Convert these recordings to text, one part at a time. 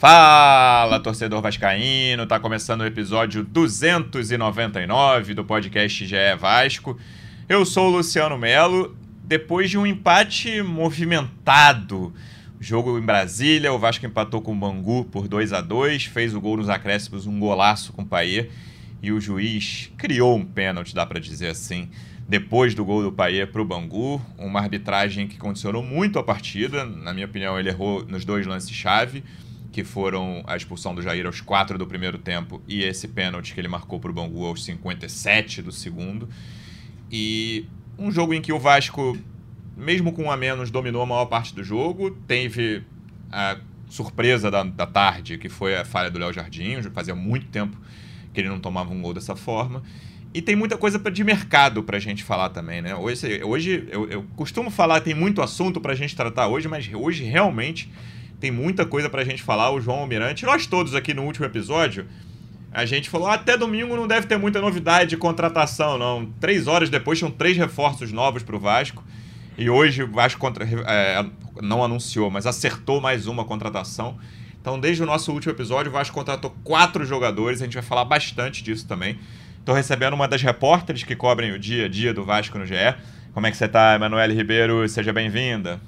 Fala, torcedor vascaíno! Tá começando o episódio 299 do podcast GE Vasco. Eu sou o Luciano Melo. Depois de um empate movimentado, jogo em Brasília, o Vasco empatou com o Bangu por 2 a 2 fez o gol nos acréscimos, um golaço com o Paier, e o juiz criou um pênalti, dá para dizer assim, depois do gol do Paier para o Bangu, uma arbitragem que condicionou muito a partida. Na minha opinião, ele errou nos dois lances-chave que foram a expulsão do Jair aos 4 do primeiro tempo e esse pênalti que ele marcou para o Bangu aos 57 do segundo. E um jogo em que o Vasco, mesmo com um a menos, dominou a maior parte do jogo. Teve a surpresa da, da tarde, que foi a falha do Léo Jardim. Fazia muito tempo que ele não tomava um gol dessa forma. E tem muita coisa de mercado para a gente falar também, né? Hoje, hoje eu, eu costumo falar, tem muito assunto para a gente tratar hoje, mas hoje realmente tem muita coisa pra gente falar. O João Almirante, nós todos aqui no último episódio, a gente falou: até domingo não deve ter muita novidade de contratação, não. Três horas depois tinham três reforços novos pro Vasco. E hoje o Vasco contra, é, não anunciou, mas acertou mais uma contratação. Então, desde o nosso último episódio, o Vasco contratou quatro jogadores. A gente vai falar bastante disso também. Estou recebendo uma das repórteres que cobrem o dia a dia do Vasco no GE. Como é que você está, Emanuele Ribeiro? Seja bem-vinda.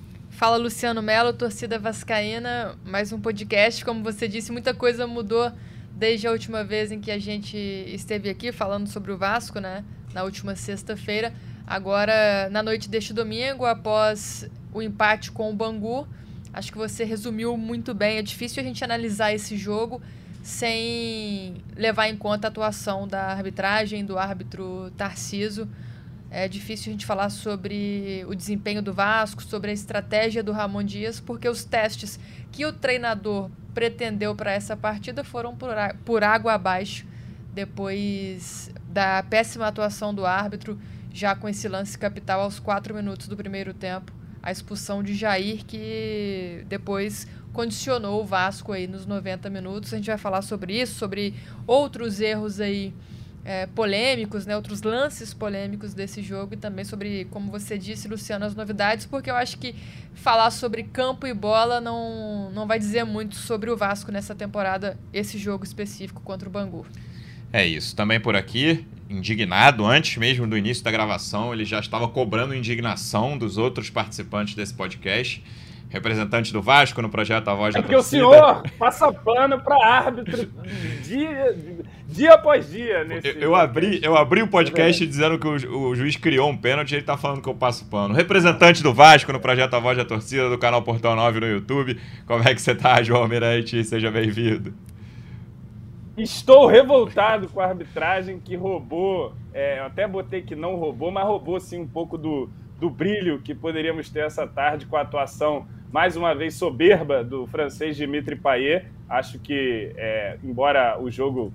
Fala Luciano Melo, torcida vascaína, mais um podcast. Como você disse, muita coisa mudou desde a última vez em que a gente esteve aqui falando sobre o Vasco, né? Na última sexta-feira. Agora, na noite deste domingo, após o empate com o Bangu, acho que você resumiu muito bem. É difícil a gente analisar esse jogo sem levar em conta a atuação da arbitragem, do árbitro Tarciso. É difícil a gente falar sobre o desempenho do Vasco, sobre a estratégia do Ramon Dias, porque os testes que o treinador pretendeu para essa partida foram por, por água abaixo, depois da péssima atuação do árbitro, já com esse lance capital aos quatro minutos do primeiro tempo, a expulsão de Jair, que depois condicionou o Vasco aí nos 90 minutos. A gente vai falar sobre isso, sobre outros erros aí é, polêmicos, né, outros lances polêmicos desse jogo e também sobre, como você disse, Luciano, as novidades, porque eu acho que falar sobre campo e bola não, não vai dizer muito sobre o Vasco nessa temporada, esse jogo específico contra o Bangu. É isso. Também por aqui, indignado, antes mesmo do início da gravação, ele já estava cobrando indignação dos outros participantes desse podcast representante do Vasco no projeto A Voz é da porque Torcida. Porque o senhor passa pano para árbitro dia, dia após dia. Nesse eu, eu abri, eu abri o podcast é dizendo que o, o, juiz criou um pênalti e ele tá falando que eu passo pano. Representante do Vasco no projeto A Voz da Torcida do canal Portão 9 no YouTube. Como é que você tá, João Almirante? Seja bem-vindo. Estou revoltado com a arbitragem que roubou. É, eu até botei que não roubou, mas roubou sim um pouco do, do brilho que poderíamos ter essa tarde com a atuação mais uma vez soberba do francês Dimitri Payet. Acho que, é, embora o jogo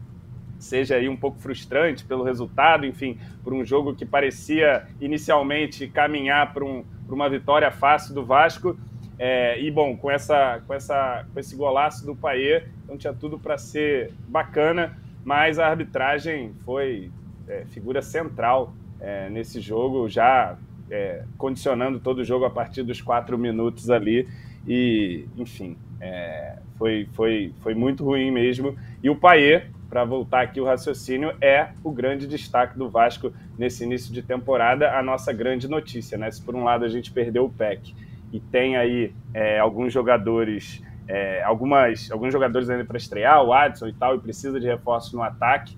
seja aí um pouco frustrante pelo resultado, enfim, por um jogo que parecia inicialmente caminhar para um, uma vitória fácil do Vasco. É, e bom, com, essa, com, essa, com esse golaço do Payet, então tinha tudo para ser bacana, mas a arbitragem foi é, figura central é, nesse jogo, já é, condicionando todo o jogo a partir dos quatro minutos ali. E, enfim, é, foi, foi, foi muito ruim mesmo. E o Paier, para voltar aqui o raciocínio, é o grande destaque do Vasco nesse início de temporada, a nossa grande notícia, né? Se por um lado a gente perdeu o PEC e tem aí é, alguns jogadores, é, algumas, alguns jogadores ainda para estrear, o Adson e tal, e precisa de reforço no ataque,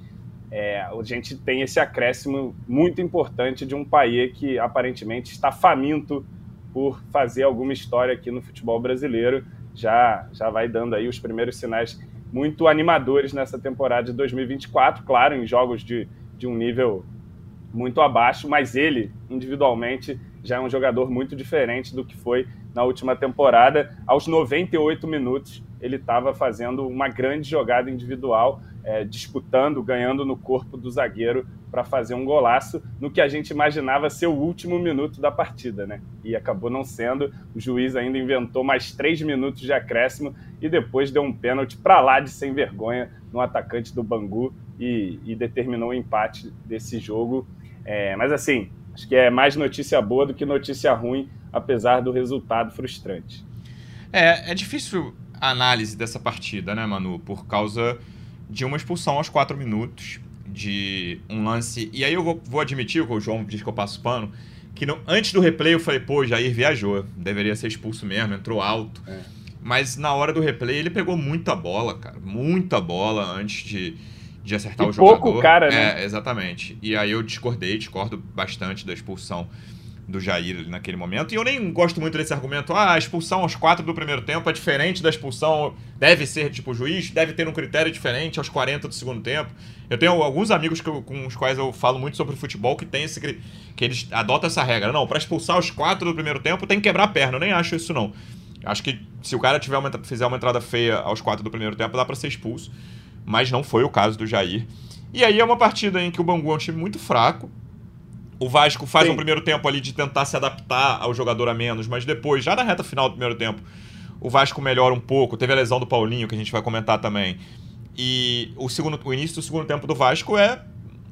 é, a gente tem esse acréscimo muito importante de um país que aparentemente está faminto por fazer alguma história aqui no futebol brasileiro. Já, já vai dando aí os primeiros sinais muito animadores nessa temporada de 2024, claro, em jogos de, de um nível muito abaixo, mas ele, individualmente, já é um jogador muito diferente do que foi na última temporada. Aos 98 minutos, ele estava fazendo uma grande jogada individual é, disputando, ganhando no corpo do zagueiro para fazer um golaço no que a gente imaginava ser o último minuto da partida, né? E acabou não sendo. O juiz ainda inventou mais três minutos de acréscimo e depois deu um pênalti para lá de sem vergonha no atacante do Bangu e, e determinou o empate desse jogo. É, mas assim, acho que é mais notícia boa do que notícia ruim, apesar do resultado frustrante. É, é difícil análise dessa partida, né, Manu? Por causa de uma expulsão aos quatro minutos, de um lance. E aí eu vou, vou admitir, que o João diz que eu passo pano, que no, antes do replay eu falei, pô, Jair viajou, deveria ser expulso mesmo, entrou alto. É. Mas na hora do replay ele pegou muita bola, cara, muita bola antes de, de acertar e o jogador. pouco cara, né? É, exatamente. E aí eu discordei, discordo bastante da expulsão do Jair naquele momento. E eu nem gosto muito desse argumento, ah, a expulsão aos quatro do primeiro tempo é diferente da expulsão, deve ser, tipo, o juiz deve ter um critério diferente aos 40 do segundo tempo. Eu tenho alguns amigos eu, com os quais eu falo muito sobre futebol que tem esse que eles adotam essa regra. Não, para expulsar os quatro do primeiro tempo tem que quebrar a perna. Eu nem acho isso não. Acho que se o cara tiver uma, fizer uma entrada feia aos quatro do primeiro tempo, dá para ser expulso. Mas não foi o caso do Jair. E aí é uma partida em que o Bangu é um time muito fraco, o Vasco faz Sim. um primeiro tempo ali de tentar se adaptar ao jogador a menos, mas depois, já na reta final do primeiro tempo, o Vasco melhora um pouco. Teve a lesão do Paulinho, que a gente vai comentar também. E o, segundo, o início do segundo tempo do Vasco é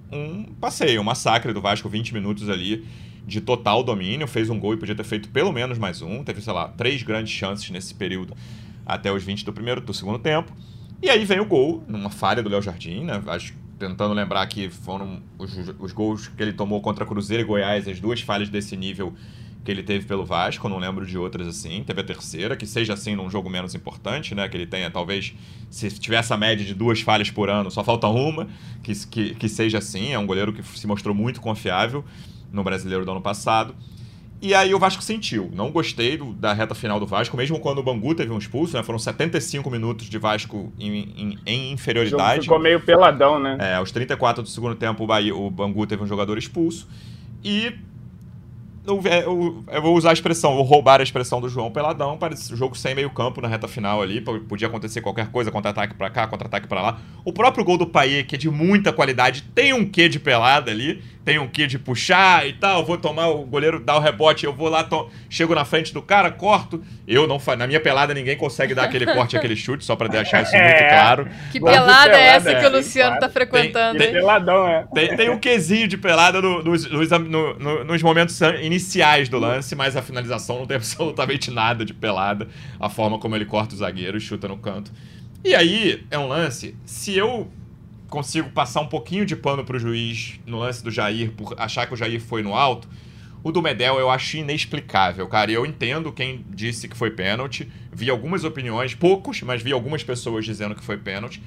um passeio, um massacre do Vasco, 20 minutos ali de total domínio. Fez um gol e podia ter feito pelo menos mais um. Teve, sei lá, três grandes chances nesse período até os 20 do primeiro do segundo tempo. E aí vem o gol, numa falha do Léo Jardim, né? Acho tentando lembrar que foram os, os gols que ele tomou contra Cruzeiro e Goiás, as duas falhas desse nível que ele teve pelo Vasco, não lembro de outras assim. Teve a terceira, que seja assim num jogo menos importante, né? Que ele tenha, talvez, se tiver essa média de duas falhas por ano, só falta uma, que, que, que seja assim. É um goleiro que se mostrou muito confiável no brasileiro do ano passado. E aí o Vasco sentiu. Não gostei do, da reta final do Vasco, mesmo quando o Bangu teve um expulso, né? Foram 75 minutos de Vasco em, em, em inferioridade. Ficou meio peladão, né? É, aos 34 do segundo tempo o, Bahia, o Bangu teve um jogador expulso. E eu, eu, eu, vou usar a expressão, vou roubar a expressão do João Peladão, parece jogo sem meio campo na reta final ali, podia acontecer qualquer coisa, contra-ataque para cá, contra-ataque para lá. O próprio gol do Paê, que é de muita qualidade, tem um quê de pelada ali, tem um quê de puxar e tal, vou tomar o goleiro dá o rebote, eu vou lá, to... chego na frente do cara, corto. Eu não na minha pelada ninguém consegue dar aquele corte, aquele chute, só para deixar isso muito é. claro. Que pelada é essa é, que o Luciano claro. tá frequentando? Tem, tem, peladão, é. Tem, tem um quesinho de pelada no, nos, nos, no, nos momentos iniciais do lance, mas a finalização não tem absolutamente nada de pelada. A forma como ele corta o zagueiro, chuta no canto. E aí, é um lance. Se eu consigo passar um pouquinho de pano pro juiz no lance do Jair, por achar que o Jair foi no alto. O do Medel eu acho inexplicável, cara. Eu entendo quem disse que foi pênalti. Vi algumas opiniões, poucos, mas vi algumas pessoas dizendo que foi pênalti.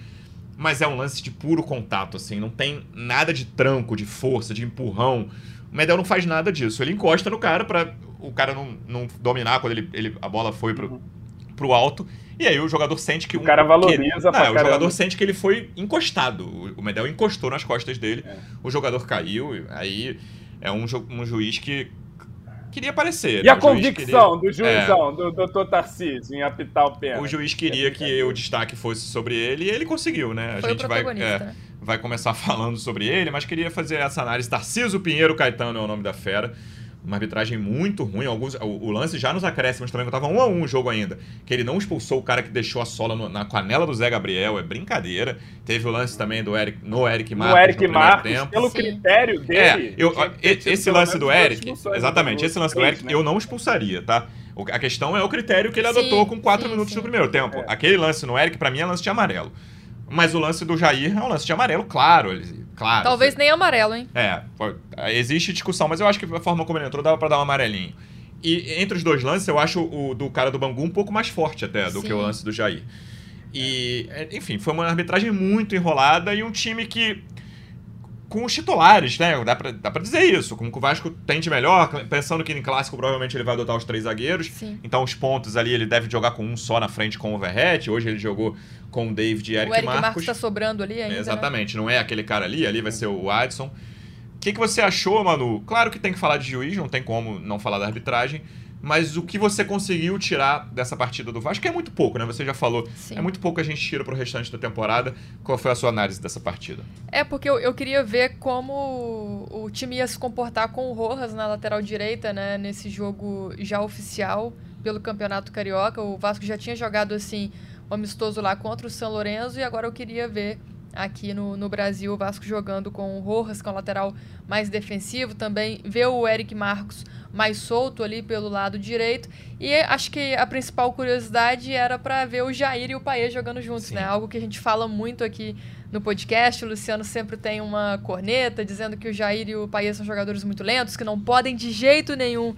Mas é um lance de puro contato, assim. Não tem nada de tranco, de força, de empurrão. O Medel não faz nada disso. Ele encosta no cara para o cara não, não dominar quando ele, ele, a bola foi pro, uhum. pro alto. E aí o jogador sente que... O um, cara valoriza que, não, O jogador sente que ele foi encostado. O Medel encostou nas costas dele. É. O jogador caiu. Aí é um, um juiz que queria aparecer. E né? a convicção queria... do juizão, é... do doutor Tarcísio, em apitar o pé. O juiz queria é que o destaque fosse sobre ele e ele conseguiu, né? A Foi gente vai, é, vai começar falando sobre ele, mas queria fazer essa análise. Tarcísio Pinheiro Caetano é o nome da fera uma arbitragem muito ruim. Alguns, o, o, lance já nos acréscimos também, que tava um a um o jogo ainda. Que ele não expulsou o cara que deixou a sola no, na canela do Zé Gabriel, é brincadeira. Teve o lance também do Eric, no Eric Marcos. No Eric no Marcos, tempo. pelo Sim. critério dele. É, eu, esse lance do Eric, exatamente, esse lance do Eric, né? eu não expulsaria, tá? A questão é o critério que ele adotou sim, com quatro sim, minutos sim. no primeiro tempo. É. Aquele lance no Eric, para mim, é lance de amarelo. Mas o lance do Jair é um lance de amarelo, claro. Ele, claro. Talvez nem amarelo, hein? É, existe discussão, mas eu acho que a forma como ele entrou dava pra dar um amarelinho. E entre os dois lances, eu acho o do cara do Bangu um pouco mais forte até do Sim. que o lance do Jair. E, enfim, foi uma arbitragem muito enrolada e um time que com os titulares, né? Dá pra, dá pra dizer isso. Como que o Vasco tende melhor, pensando que em clássico provavelmente ele vai adotar os três zagueiros. Sim. Então os pontos ali ele deve jogar com um só na frente com o Verrete. Hoje ele jogou com o David e Eric, o Eric Marcos. Marcos tá sobrando ali ainda. Né? Exatamente, né? não é aquele cara ali, ali vai ser o Adson. O que, que você achou, Manu? Claro que tem que falar de juiz, não tem como não falar da arbitragem. Mas o que você conseguiu tirar dessa partida do Vasco é muito pouco, né? Você já falou. Sim. É muito pouco a gente tira pro restante da temporada. Qual foi a sua análise dessa partida? É, porque eu, eu queria ver como o time ia se comportar com o Rojas na lateral direita, né? Nesse jogo já oficial pelo Campeonato Carioca. O Vasco já tinha jogado assim, amistoso lá contra o São Lourenço, e agora eu queria ver aqui no, no Brasil, o Vasco jogando com o Rojas, que é um lateral mais defensivo, também vê o Eric Marcos mais solto ali pelo lado direito. E acho que a principal curiosidade era para ver o Jair e o Paê jogando juntos, Sim. né? Algo que a gente fala muito aqui no podcast. O Luciano sempre tem uma corneta dizendo que o Jair e o Paê são jogadores muito lentos, que não podem de jeito nenhum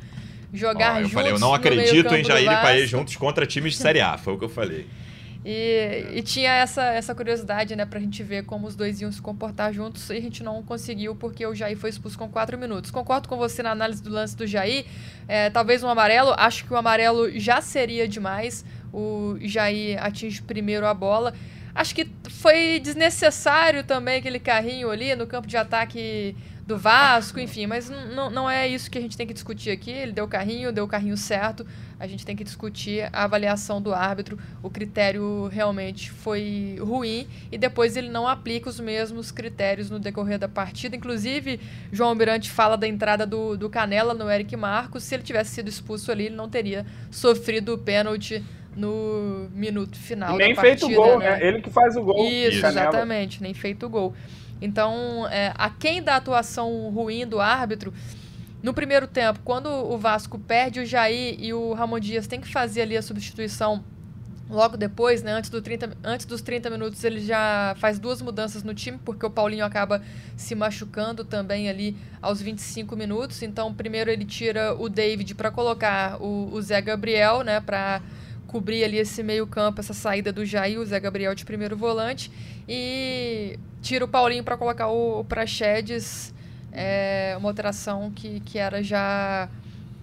jogar oh, eu juntos. Eu falei, eu não acredito em Jair e Paê juntos contra times de Série A, foi o que eu falei. E, e, tinha essa, essa curiosidade, né, pra gente ver como os dois iam se comportar juntos e a gente não conseguiu porque o Jair foi expulso com quatro minutos. Concordo com você na análise do lance do Jair. É, talvez um amarelo, acho que o amarelo já seria demais. O Jair atinge primeiro a bola. Acho que foi desnecessário também aquele carrinho ali no campo de ataque do Vasco, enfim, mas não é isso que a gente tem que discutir aqui. Ele deu o carrinho, deu o carrinho certo. A gente tem que discutir a avaliação do árbitro. O critério realmente foi ruim e depois ele não aplica os mesmos critérios no decorrer da partida. Inclusive, João Almirante fala da entrada do, do Canela no Eric Marcos. Se ele tivesse sido expulso ali, ele não teria sofrido o pênalti no minuto final. Nem feito o gol, né? né? Ele que faz o gol. Isso, exatamente, nem feito o gol. Então, é, aquém da atuação ruim do árbitro, no primeiro tempo, quando o Vasco perde o Jair e o Ramon Dias tem que fazer ali a substituição logo depois, né, antes, do 30, antes dos 30 minutos, ele já faz duas mudanças no time, porque o Paulinho acaba se machucando também ali aos 25 minutos. Então, primeiro ele tira o David para colocar o, o Zé Gabriel, né, para cobrir ali esse meio-campo, essa saída do Jair, o Zé Gabriel de primeiro volante. E tira o Paulinho para colocar o, o Praxedes, é, uma alteração que, que era já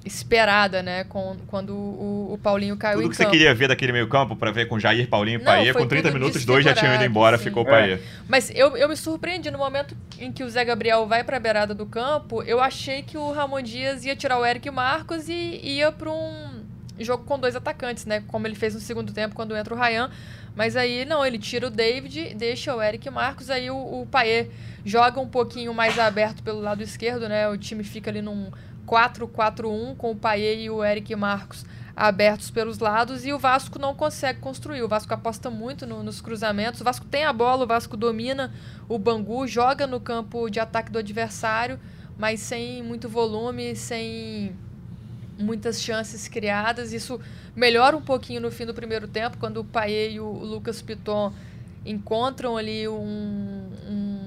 esperada, né? Com, quando o, o Paulinho caiu tudo em que campo. você queria ver daquele meio campo para ver com Jair, Paulinho e Paê, com 30 minutos, dois já tinham ido embora, sim. ficou o Paê. É. Mas eu, eu me surpreendi no momento em que o Zé Gabriel vai para a beirada do campo, eu achei que o Ramon Dias ia tirar o Eric Marcos e ia para um jogo com dois atacantes, né? Como ele fez no segundo tempo quando entra o Ryan. Mas aí, não, ele tira o David, deixa o Eric Marcos, aí o, o Paê joga um pouquinho mais aberto pelo lado esquerdo, né? O time fica ali num 4-4-1 com o Paê e o Eric Marcos abertos pelos lados e o Vasco não consegue construir. O Vasco aposta muito no, nos cruzamentos. O Vasco tem a bola, o Vasco domina o Bangu, joga no campo de ataque do adversário, mas sem muito volume, sem muitas chances criadas. Isso melhora um pouquinho no fim do primeiro tempo, quando o Paê e o Lucas Piton encontram ali um, um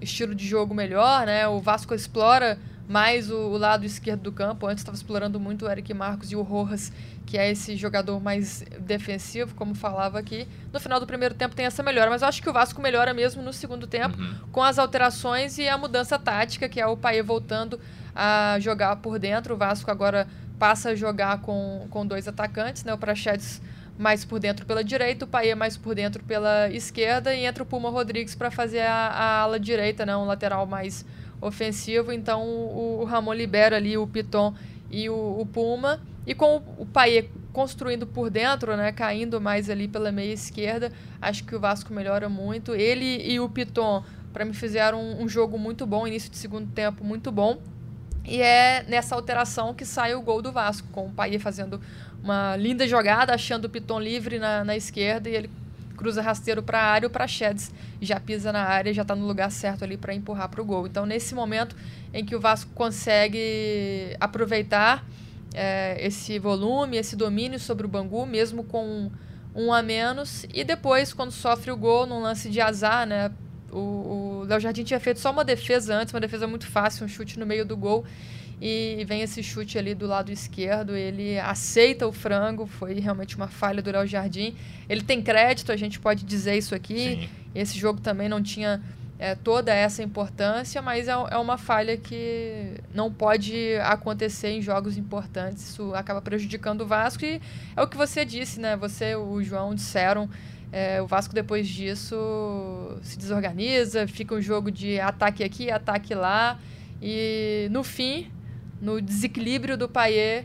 estilo de jogo melhor, né? O Vasco explora mais o, o lado esquerdo do campo. Antes estava explorando muito o Eric Marcos e o Rojas, que é esse jogador mais defensivo, como falava aqui. No final do primeiro tempo tem essa melhora, mas eu acho que o Vasco melhora mesmo no segundo tempo, uhum. com as alterações e a mudança tática, que é o Paê voltando a jogar por dentro. O Vasco agora passa a jogar com, com dois atacantes, né? O Prachedes mais por dentro pela direita, o Paê mais por dentro pela esquerda e entra o Puma Rodrigues para fazer a, a, ala direita, né? Um lateral mais ofensivo. Então o, o Ramon libera ali o Piton e o, o Puma. E com o, o construindo por dentro, né? Caindo mais ali pela meia esquerda, acho que o Vasco melhora muito. Ele e o Piton, para mim, fizeram um, um jogo muito bom, início de segundo tempo muito bom. E é nessa alteração que sai o gol do Vasco, com o Paia fazendo uma linda jogada, achando o Piton livre na, na esquerda e ele cruza rasteiro para a área, o Prachedes já pisa na área, já está no lugar certo ali para empurrar para o gol. Então, nesse momento em que o Vasco consegue aproveitar é, esse volume, esse domínio sobre o Bangu, mesmo com um a menos, e depois, quando sofre o gol num lance de azar, né, o Léo Jardim tinha feito só uma defesa antes, uma defesa muito fácil, um chute no meio do gol. E vem esse chute ali do lado esquerdo, ele aceita o frango, foi realmente uma falha do Léo Jardim. Ele tem crédito, a gente pode dizer isso aqui. Sim. Esse jogo também não tinha é, toda essa importância, mas é, é uma falha que não pode acontecer em jogos importantes. Isso acaba prejudicando o Vasco e é o que você disse, né? Você, o João disseram é, o Vasco, depois disso, se desorganiza, fica um jogo de ataque aqui, ataque lá. E, no fim, no desequilíbrio do Paier,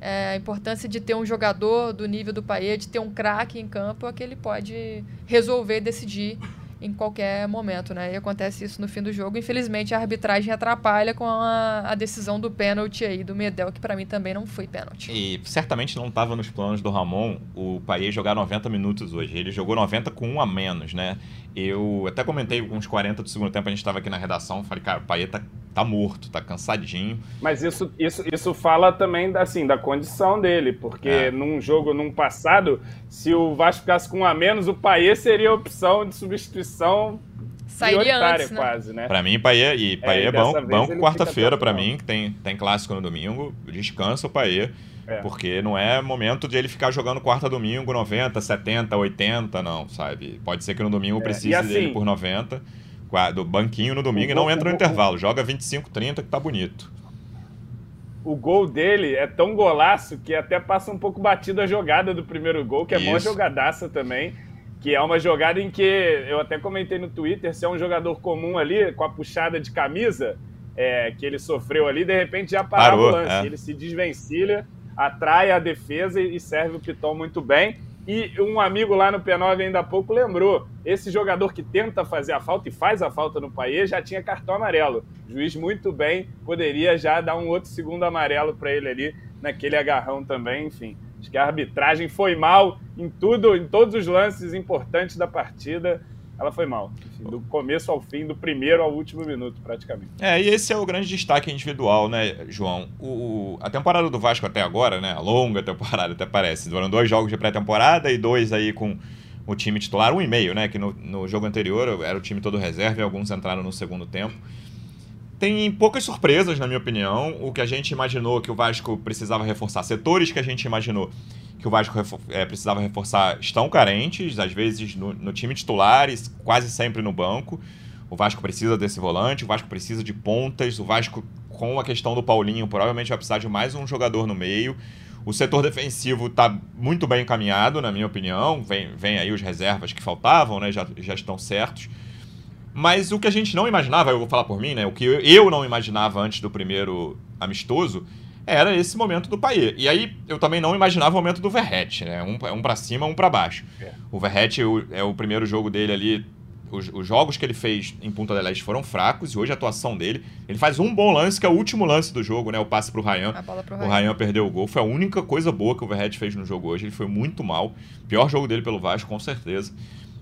é, a importância de ter um jogador do nível do Paier, de ter um craque em campo, é que ele pode resolver, decidir em qualquer momento, né? E acontece isso no fim do jogo. Infelizmente, a arbitragem atrapalha com a, a decisão do pênalti aí do Medel, que para mim também não foi pênalti. E certamente não estava nos planos do Ramon o Paê jogar 90 minutos hoje. Ele jogou 90 com um a menos, né? Eu até comentei com uns 40 do segundo tempo, a gente estava aqui na redação, falei, cara, o Paê tá, tá morto, tá cansadinho. Mas isso, isso, isso fala também assim, da condição dele, porque é. num jogo, num passado, se o Vasco ficasse com um a menos, o Paê seria a opção de substituição Sairia antes, né? quase, né? Pra mim, Paê, e Paê é, é bom, banco quarta-feira pra mim, que tem, tem clássico no domingo, descansa o Paê. É. Porque não é momento de ele ficar jogando quarta domingo 90, 70, 80, não, sabe? Pode ser que no domingo é. precise assim, dele por 90, do banquinho no domingo e não entra no intervalo. Joga 25, 30 que tá bonito. O gol dele é tão golaço que até passa um pouco batido a jogada do primeiro gol, que é Isso. mó jogadaça também. Que é uma jogada em que eu até comentei no Twitter, se é um jogador comum ali, com a puxada de camisa é, que ele sofreu ali, de repente já Parou, o lance. É. Ele se desvencilha atrai a defesa e serve o Piton muito bem. E um amigo lá no P9 ainda há pouco lembrou: esse jogador que tenta fazer a falta e faz a falta no Paê já tinha cartão amarelo. O juiz muito bem, poderia já dar um outro segundo amarelo para ele ali naquele agarrão também. Enfim, acho que a arbitragem foi mal em tudo, em todos os lances importantes da partida ela foi mal. Enfim, do começo ao fim, do primeiro ao último minuto, praticamente. É, e esse é o grande destaque individual, né, João? O, a temporada do Vasco até agora, né? A longa temporada, até parece. Foram dois jogos de pré-temporada e dois aí com o time titular, um e meio, né? Que no, no jogo anterior era o time todo reserva e alguns entraram no segundo tempo. Tem poucas surpresas, na minha opinião. O que a gente imaginou que o Vasco precisava reforçar, setores que a gente imaginou que o Vasco é, precisava reforçar estão carentes, às vezes no, no time titular quase sempre no banco. O Vasco precisa desse volante, o Vasco precisa de pontas, o Vasco, com a questão do Paulinho, provavelmente vai precisar de mais um jogador no meio. O setor defensivo está muito bem encaminhado, na minha opinião. Vem, vem aí os reservas que faltavam, né? Já, já estão certos. Mas o que a gente não imaginava, eu vou falar por mim, né? O que eu não imaginava antes do primeiro amistoso era esse momento do Paê. E aí eu também não imaginava o momento do Verrete, né? Um, um para cima, um para baixo. É. O Verrete é o primeiro jogo dele ali. Os, os, jogos que ele fez em Punta del Este foram fracos e hoje a atuação dele. Ele faz um bom lance, que é o último lance do jogo, né? O passe pro Ryan. Pro o Ryan perdeu o gol. Foi a única coisa boa que o Verrete fez no jogo hoje. Ele foi muito mal. Pior jogo dele pelo Vasco, com certeza.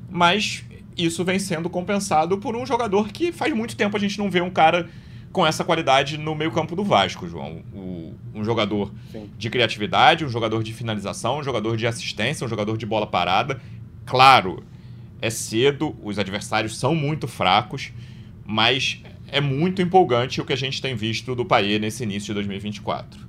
Mas isso vem sendo compensado por um jogador que faz muito tempo a gente não vê um cara com essa qualidade no meio-campo do Vasco, João. O, um jogador Sim. de criatividade, um jogador de finalização, um jogador de assistência, um jogador de bola parada. Claro, é cedo, os adversários são muito fracos, mas é muito empolgante o que a gente tem visto do Paê nesse início de 2024.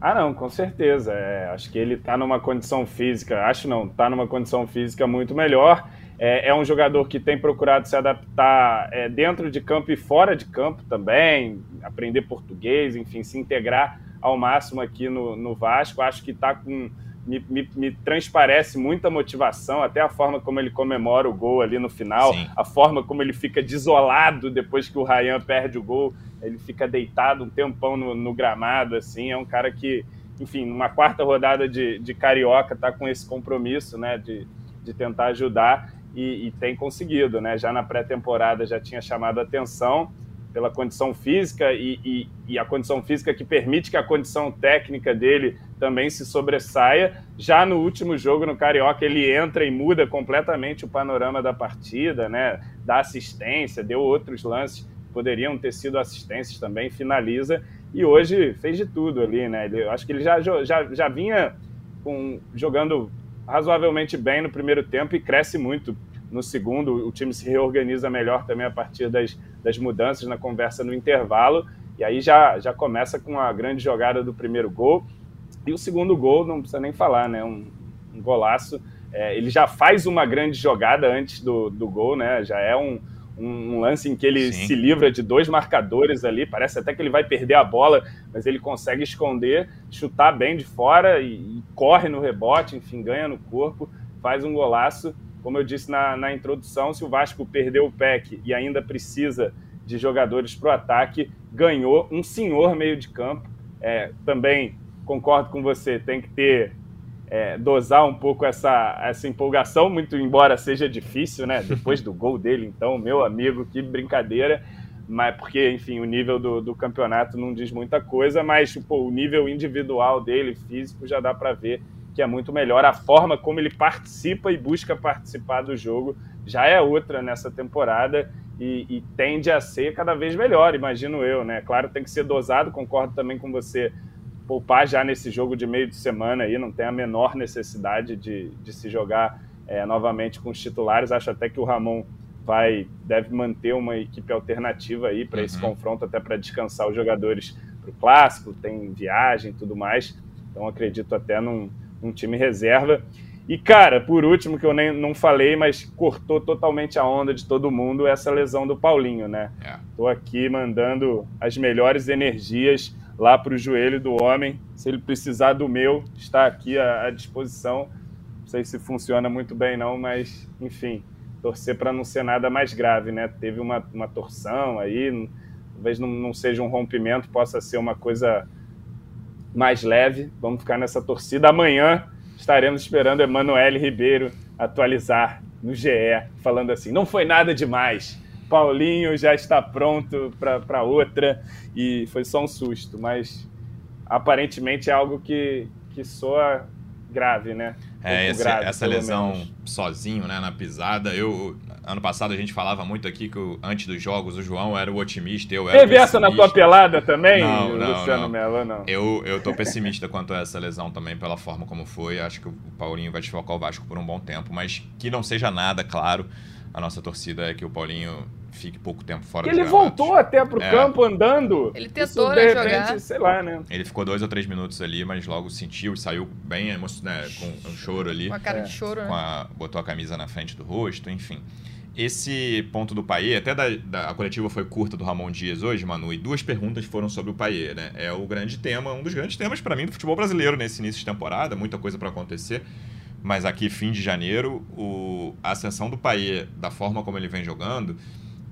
Ah, não, com certeza. É, acho que ele está numa condição física, acho não, está numa condição física muito melhor. É, é, um jogador que tem procurado se adaptar é, dentro de campo e fora de campo também, aprender português, enfim, se integrar ao máximo aqui no, no Vasco. Acho que está com. Me, me, me, transparece muita motivação, até a forma como ele comemora o gol ali no final, Sim. a forma como ele fica desolado depois que o Ryan perde o gol, ele fica deitado um tempão no, no gramado, assim, é um cara que, enfim, numa quarta rodada de, de Carioca, está com esse compromisso, né, de, de tentar ajudar e, e tem conseguido, né? Já na pré-temporada já tinha chamado atenção pela condição física e, e, e, a condição física que permite que a condição técnica dele também se sobressaia. Já no último jogo no Carioca, ele entra e muda completamente o panorama da partida, né? Dá assistência, deu outros lances, poderiam ter sido assistências também, finaliza. E hoje fez de tudo ali, né? Ele, eu acho que ele já, já, já vinha com, jogando razoavelmente bem no primeiro tempo e cresce muito no segundo. O time se reorganiza melhor também a partir das, das mudanças na conversa no intervalo. E aí já, já começa com a grande jogada do primeiro gol. E o segundo gol, não precisa nem falar, né? Um, um golaço. É, ele já faz uma grande jogada antes do, do gol, né? Já é um, um, lance em que ele Sim. se livra de dois marcadores ali, parece até que ele vai perder a bola, mas ele consegue esconder, chutar bem de fora e, e corre no rebote, enfim, ganha no corpo, faz um golaço. Como eu disse na, na introdução, se o Vasco perdeu o PEC e ainda precisa de jogadores para o ataque, ganhou um senhor meio de campo. É, também concordo com você, tem que ter é, dosar um pouco essa, essa empolgação, muito embora seja difícil, né? Depois do gol dele, então, meu amigo, que brincadeira. Mas porque, enfim, o nível do, do campeonato não diz muita coisa, mas tipo, o nível individual dele, físico, já dá para ver que é muito melhor. A forma como ele participa e busca participar do jogo já é outra nessa temporada e, e, tende a ser cada vez melhor, imagino eu, né? Claro, tem que ser dosado, concordo também com você. Poupar já nesse jogo de meio de semana aí, não tem a menor necessidade de, de se jogar é, novamente com os titulares. Acho até que o Ramon vai deve manter uma equipe alternativa aí para uhum. esse confronto, até para descansar os jogadores para o clássico, tem viagem e tudo mais. Então acredito até num, num time reserva. E, cara, por último, que eu nem não falei, mas cortou totalmente a onda de todo mundo, essa lesão do Paulinho, né? É. Tô aqui mandando as melhores energias lá para o joelho do homem. Se ele precisar do meu, está aqui à, à disposição. Não sei se funciona muito bem, não, mas, enfim, torcer para não ser nada mais grave, né? Teve uma, uma torção aí, talvez não, não seja um rompimento, possa ser uma coisa mais leve. Vamos ficar nessa torcida. Amanhã estaremos esperando Emanuele Ribeiro atualizar no GE, falando assim: não foi nada demais. Paulinho já está pronto para outra e foi só um susto, mas aparentemente é algo que, que soa grave, né? é, esse, grave, essa lesão menos. sozinho, né, na pisada. Eu, ano passado a gente falava muito aqui que o, antes dos jogos o João era o otimista, eu era Teve essa na tua pelada também, não, não, Luciano não. Mello, não? Eu, eu tô pessimista quanto a essa lesão também, pela forma como foi. Acho que o Paulinho vai desfocar o Vasco por um bom tempo, mas que não seja nada, claro. A nossa torcida é que o Paulinho fique pouco tempo fora Ele voltou até pro é. campo andando. Ele tentou Isso, né, jogar. sei lá, né? Ele ficou dois ou três minutos ali, mas logo sentiu e saiu bem né, com um choro ali. Com a cara é. de choro, né? A, botou a camisa na frente do rosto, enfim. Esse ponto do Paier, até da, da, a coletiva foi curta do Ramon Dias hoje, Manu, e duas perguntas foram sobre o Paier, né? É o grande tema, um dos grandes temas para mim do futebol brasileiro nesse início de temporada, muita coisa para acontecer. Mas aqui, fim de janeiro, o, a ascensão do Paier, da forma como ele vem jogando,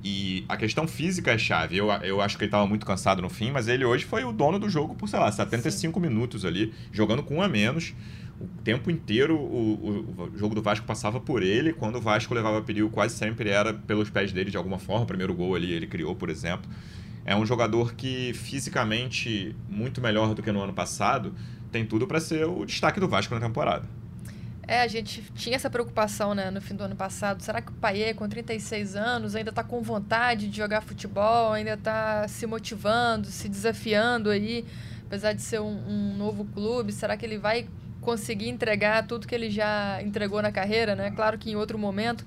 e a questão física é chave. Eu, eu acho que ele estava muito cansado no fim, mas ele hoje foi o dono do jogo por, sei lá, 75 Sim. minutos ali, jogando com um a menos. O tempo inteiro o, o, jogo do Vasco passava por ele. Quando o Vasco levava perigo, quase sempre era pelos pés dele de alguma forma. O primeiro gol ali ele criou, por exemplo. É um jogador que fisicamente muito melhor do que no ano passado tem tudo para ser o destaque do Vasco na temporada. É, a gente tinha essa preocupação né, no fim do ano passado. Será que o Paier, com 36 anos, ainda está com vontade de jogar futebol, ainda está se motivando, se desafiando aí, apesar de ser um, um, novo clube? Será que ele vai conseguir entregar tudo que ele já entregou na carreira? Né? Claro que em outro momento.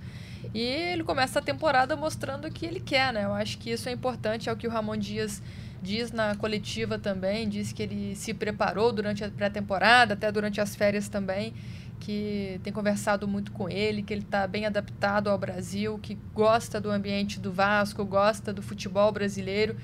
E ele começa a temporada mostrando o que ele quer, né? Eu acho que isso é importante, é o que o Ramon Dias diz na coletiva também, diz que ele se preparou durante a pré-temporada, até durante as férias também que tem conversado muito com ele, que ele está bem adaptado ao Brasil, que gosta do ambiente do Vasco, gosta do futebol brasileiro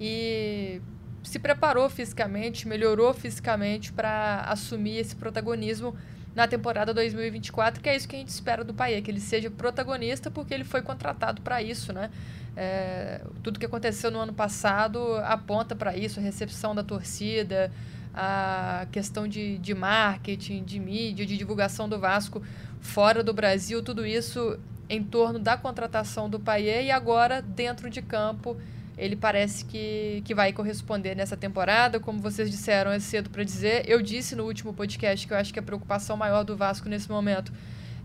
e se preparou fisicamente, melhorou fisicamente para assumir esse protagonismo na temporada 2024, que é isso que a gente espera do Paê, que ele seja protagonista, porque ele foi contratado para isso, né? É, tudo que aconteceu no ano passado aponta para isso, a recepção da torcida, a questão de, de marketing, de mídia, de divulgação do Vasco fora do Brasil, tudo isso em torno da contratação do Paier e agora dentro de campo ele parece que, que vai corresponder nessa temporada. Como vocês disseram, é cedo para dizer. Eu disse no último podcast que eu acho que a preocupação maior do Vasco nesse momento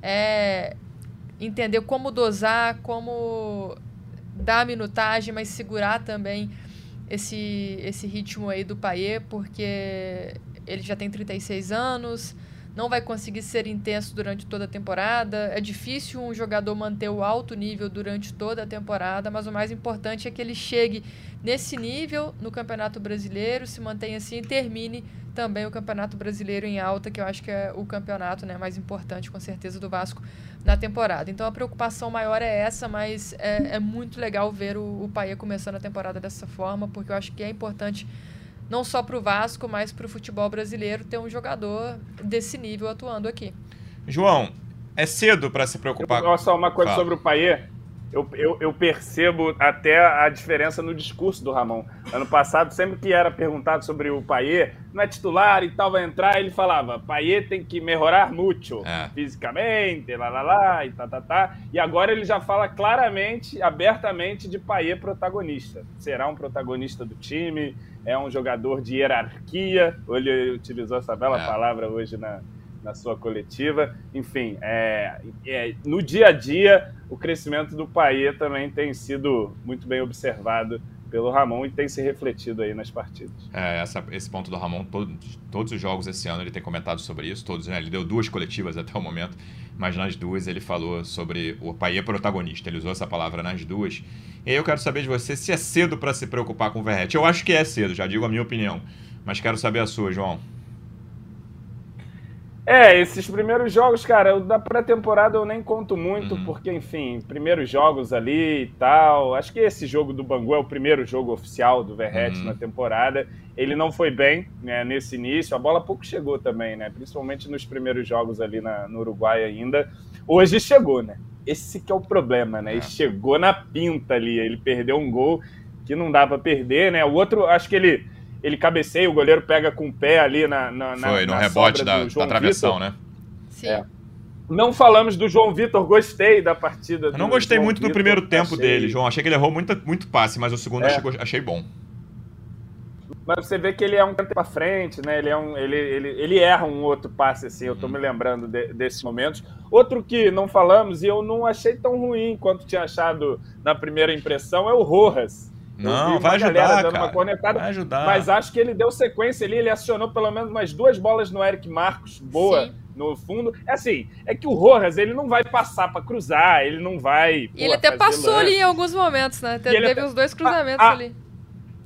é entender como dosar, como dar minutagem, mas segurar também esse, esse ritmo aí do Paier, porque ele já tem 36 anos, não vai conseguir ser intenso durante toda a temporada. É difícil um jogador manter o alto nível durante toda a temporada, mas o mais importante é que ele chegue nesse nível no Campeonato Brasileiro, se mantenha assim e termine também o Campeonato Brasileiro em alta, que eu acho que é o campeonato né, mais importante, com certeza, do Vasco na temporada. Então a preocupação maior é essa, mas é, é muito legal ver o, o Paia começando a temporada dessa forma, porque eu acho que é importante não só para o Vasco, mas para o futebol brasileiro ter um jogador desse nível atuando aqui. João, é cedo para se preocupar. Eu, só uma coisa Fala. sobre o Paia eu, eu, eu, percebo até a diferença no discurso do Ramon. Ano passado, sempre que era perguntado sobre o Paier, não é titular e tal, vai entrar, ele falava: Paier tem que melhorar muito, é. fisicamente, lá, lá, lá, e tá, tá, tá. E agora ele já fala claramente, abertamente, de Paier protagonista. Será um protagonista do time, é um jogador de hierarquia. Ele utilizou essa bela é. palavra hoje na, na sua coletiva. Enfim, é, é, no dia a dia, o crescimento do Paê também tem sido muito bem observado pelo Ramon e tem se refletido aí nas partidas. É, essa, esse ponto do Ramon, todo, todos os jogos esse ano ele tem comentado sobre isso, todos, né? Ele deu duas coletivas até o momento, mas nas duas ele falou sobre o Paê protagonista, ele usou essa palavra nas duas. E aí eu quero saber de você se é cedo para se preocupar com o Verrete. Eu acho que é cedo, já digo a minha opinião, mas quero saber a sua, João. É, esses primeiros jogos, cara, da pré-temporada eu nem conto muito, uhum. porque, enfim, primeiros jogos ali e tal. Acho que esse jogo do Bangu é o primeiro jogo oficial do Verrete uhum. na temporada. Ele não foi bem né, nesse início, a bola pouco chegou também, né? Principalmente nos primeiros jogos ali na, no Uruguai ainda. Hoje chegou, né? Esse que é o problema, né? Ele é. chegou na pinta ali, ele perdeu um gol que não dá para perder, né? O outro, acho que ele ele cabeceia, o goleiro pega com o pé ali na. na Foi, no rebote da, da travessão, né? Sim. É. Não falamos do João Vitor, gostei da partida. Eu não gostei João muito Vitor, do primeiro tempo achei... dele, João. Achei que ele errou muito, muito passe, mas o segundo é. achei, achei bom. Mas você vê que ele é um tempo para frente, né? Ele, é um, ele, ele, ele erra um outro passe, assim. Eu tô me lembrando de, desses momentos. Outro que não falamos e eu não achei tão ruim quanto tinha achado na primeira impressão é o Rojas. Não, vai ajudar, cara. vai ajudar. Mas acho que ele deu sequência ali, ele acionou pelo menos umas duas bolas no Eric Marcos, boa. Sim. No fundo, é assim, é que o Rojas ele não vai passar para cruzar, ele não vai. E ele até passou lance. ali em alguns momentos, né? Teve até... os dois cruzamentos a, a, ali.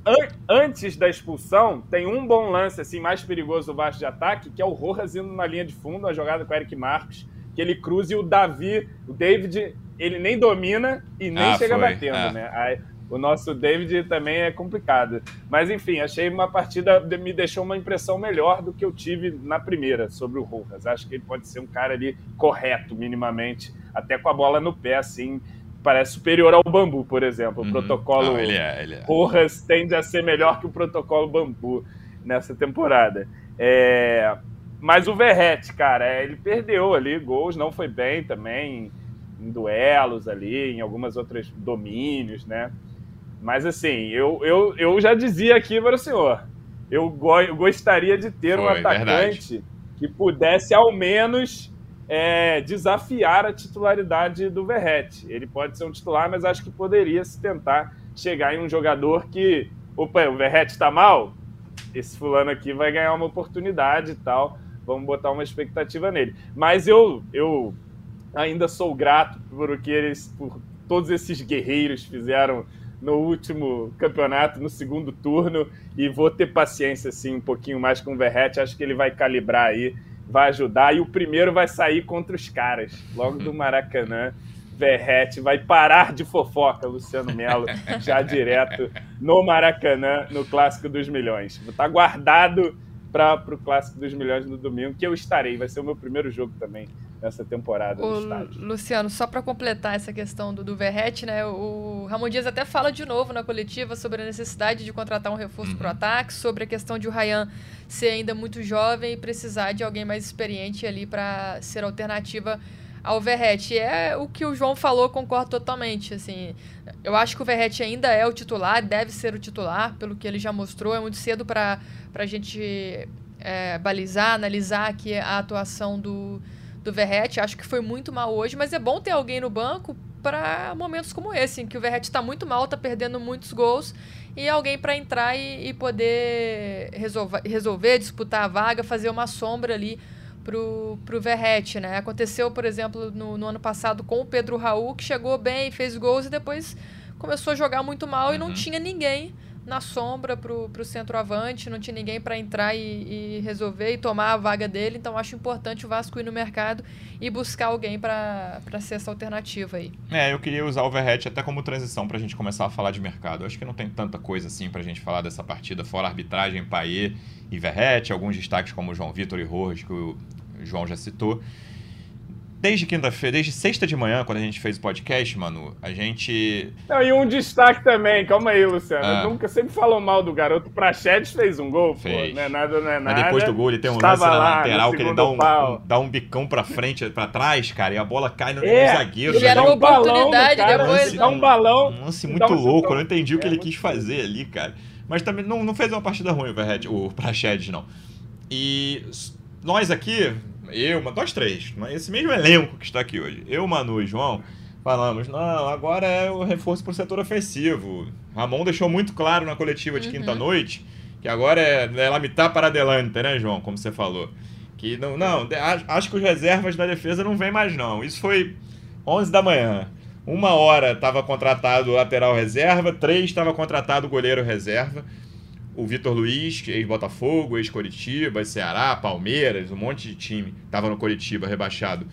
An antes da expulsão, tem um bom lance assim mais perigoso do baixo de ataque, que é o Rojas indo na linha de fundo, a jogada com o Eric Marcos, que ele cruza e o Davi, o David, ele nem domina e nem ah, chega foi. batendo, é. né? Aí, o nosso David também é complicado. Mas enfim, achei uma partida, me deixou uma impressão melhor do que eu tive na primeira sobre o Rojas. Acho que ele pode ser um cara ali correto, minimamente, até com a bola no pé, assim. Parece superior ao bambu, por exemplo. O uhum. protocolo Não, ele é, ele é. Rojas tende a ser melhor que o protocolo bambu nessa temporada. É... Mas o Verrete, cara, ele perdeu ali gols, não foi bem também em duelos ali, em algumas outras domínios, né? Mas assim, eu, eu, eu já dizia aqui para o senhor, eu, go eu gostaria de ter Foi, um atacante verdade. que pudesse ao menos é, desafiar a titularidade do Verrete. Ele pode ser um titular, mas acho que poderia se tentar chegar em um jogador que, opa, o Verrete está mal, esse fulano aqui vai ganhar uma oportunidade e tal. Vamos botar uma expectativa nele. Mas eu, eu ainda sou grato por que eles, por todos esses guerreiros fizeram no último campeonato, no segundo turno, e vou ter paciência assim um pouquinho mais com o Verrete, acho que ele vai calibrar aí, vai ajudar, e o primeiro vai sair contra os caras, logo do Maracanã. Verrete vai parar de fofoca, Luciano Melo, já direto no Maracanã, no Clássico dos Milhões. Está guardado para o Clássico dos Milhões no domingo, que eu estarei. Vai ser o meu primeiro jogo também nessa temporada o, no estádio. Luciano, só para completar essa questão do, do Verrete, né? O Ramon Dias até fala de novo na coletiva sobre a necessidade de contratar um reforço uhum. para o ataque, sobre a questão de o Ryan ser ainda muito jovem e precisar de alguém mais experiente ali para ser alternativa ao Verrete. É o que o João falou, concordo totalmente. Assim, eu acho que o Verrete ainda é o titular, deve ser o titular, pelo que ele já mostrou. É muito cedo para a gente é, balizar, analisar aqui a atuação do, do Verrete. Acho que foi muito mal hoje, mas é bom ter alguém no banco para momentos como esse, em que o Verrete está muito mal, está perdendo muitos gols, e alguém para entrar e, e poder resolver, resolver, disputar a vaga, fazer uma sombra ali pro, pro Verrete, né? Aconteceu, por exemplo, no, no, ano passado com o Pedro Raul, que chegou bem, fez gols e depois começou a jogar muito mal uhum. e não uhum. tinha ninguém na sombra pro, pro centroavante, não tinha ninguém para entrar e, e, resolver e tomar a vaga dele. Então acho importante o Vasco ir no mercado e buscar alguém para ser essa alternativa aí. É, eu queria usar o Verrete até como transição para a gente começar a falar de mercado. Acho que não tem tanta coisa assim para a gente falar dessa partida, fora arbitragem, Paê e Verrete, alguns destaques como João Vitor e Rojas, que o João já citou desde quinta-feira, desde sexta de manhã, quando a gente fez o podcast, mano, a gente. Não, e um destaque também, calma aí, Luciano. Ah. Nunca sempre falou mal do garoto. Prachedes fez um gol, fez. pô. Não é nada, não é nada. Mas depois do gol, ele tem um lance na lateral que ele dá um, um, dá um bicão pra frente, pra trás, cara, e a bola cai no, é, no zagueiro. Gera uma oportunidade cara, depois. Dá um balão. Um lance muito um louco, eu não entendi é, o que ele quis fazer ali, cara. Mas também não, não fez uma partida ruim o Prachedes, não. E nós aqui, eu, nós três, esse mesmo elenco que está aqui hoje, eu, Manu e João, falamos, não, agora é o reforço para o setor ofensivo. Ramon deixou muito claro na coletiva de uhum. quinta-noite que agora é, é lamitar para adelante, né, João, como você falou. Que não, não, acho que os reservas da defesa não vem mais não. Isso foi 11 da manhã. Uma hora estava contratado o lateral reserva, três estava contratado o goleiro reserva. O Vitor Luiz, ex-Botafogo, ex-Coritiba, Ceará, Palmeiras, um monte de time estava no Coritiba rebaixado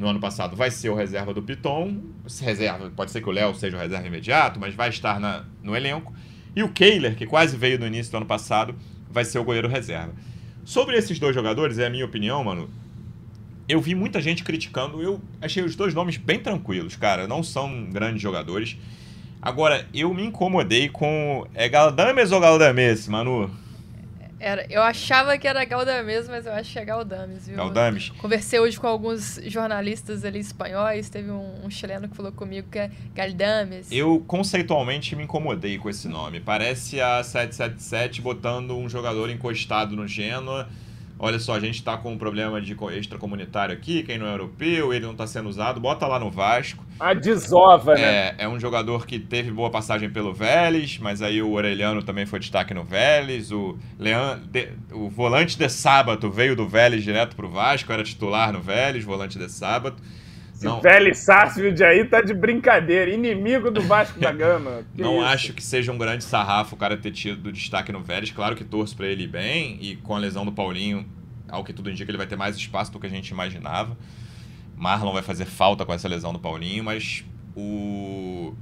no ano passado vai ser o reserva do Piton. Reserva, pode ser que o Léo seja o reserva imediato, mas vai estar na, no elenco. E o Kehler, que quase veio no início do ano passado, vai ser o goleiro reserva. Sobre esses dois jogadores, é a minha opinião, mano. Eu vi muita gente criticando. Eu achei os dois nomes bem tranquilos, cara. Não são grandes jogadores. Agora, eu me incomodei com. É Galdames ou Galdames, Manu? Era, eu achava que era Galdames, mas eu acho que é Galdames, viu? Galdames. Conversei hoje com alguns jornalistas ali espanhóis, teve um, um chileno que falou comigo que é Galdames. Eu conceitualmente me incomodei com esse nome. Parece a 777 botando um jogador encostado no Genoa olha só, a gente está com um problema de extracomunitário aqui, quem não é europeu, ele não está sendo usado, bota lá no Vasco. A desova, né? É, é um jogador que teve boa passagem pelo Vélez, mas aí o Orelhano também foi destaque no Vélez, o, Leandro, o volante de sábado veio do Vélez direto para o Vasco, era titular no Vélez, volante de sábado. Não. Vélez Sarsfield aí tá de brincadeira, inimigo do Vasco da Gama. Que não isso? acho que seja um grande sarrafo o cara ter tido destaque no Vélez. Claro que torço para ele bem e com a lesão do Paulinho, ao que tudo indica, ele vai ter mais espaço do que a gente imaginava. Marlon vai fazer falta com essa lesão do Paulinho, mas o.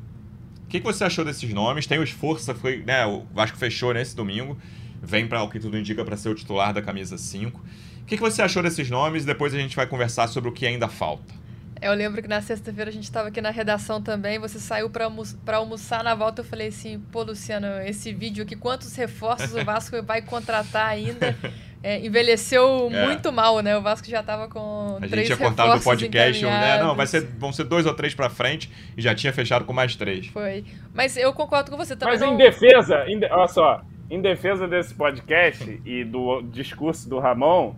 O que, que você achou desses nomes? Tem o esforço, foi, né, o Vasco fechou nesse domingo, vem para o que tudo indica para ser o titular da camisa 5. O que, que você achou desses nomes? Depois a gente vai conversar sobre o que ainda falta. Eu lembro que na sexta-feira a gente estava aqui na redação também, você saiu para almo almoçar na volta, eu falei assim, pô, Luciano, esse vídeo aqui, quantos reforços o Vasco vai contratar ainda? É, envelheceu é. muito mal, né? O Vasco já estava com a três gente tinha cortado do podcast, né? Não, vai ser, vão ser dois ou três para frente e já tinha fechado com mais três. Foi. Mas eu concordo com você também. Mas não... em defesa, em de... olha só, em defesa desse podcast e do discurso do Ramon,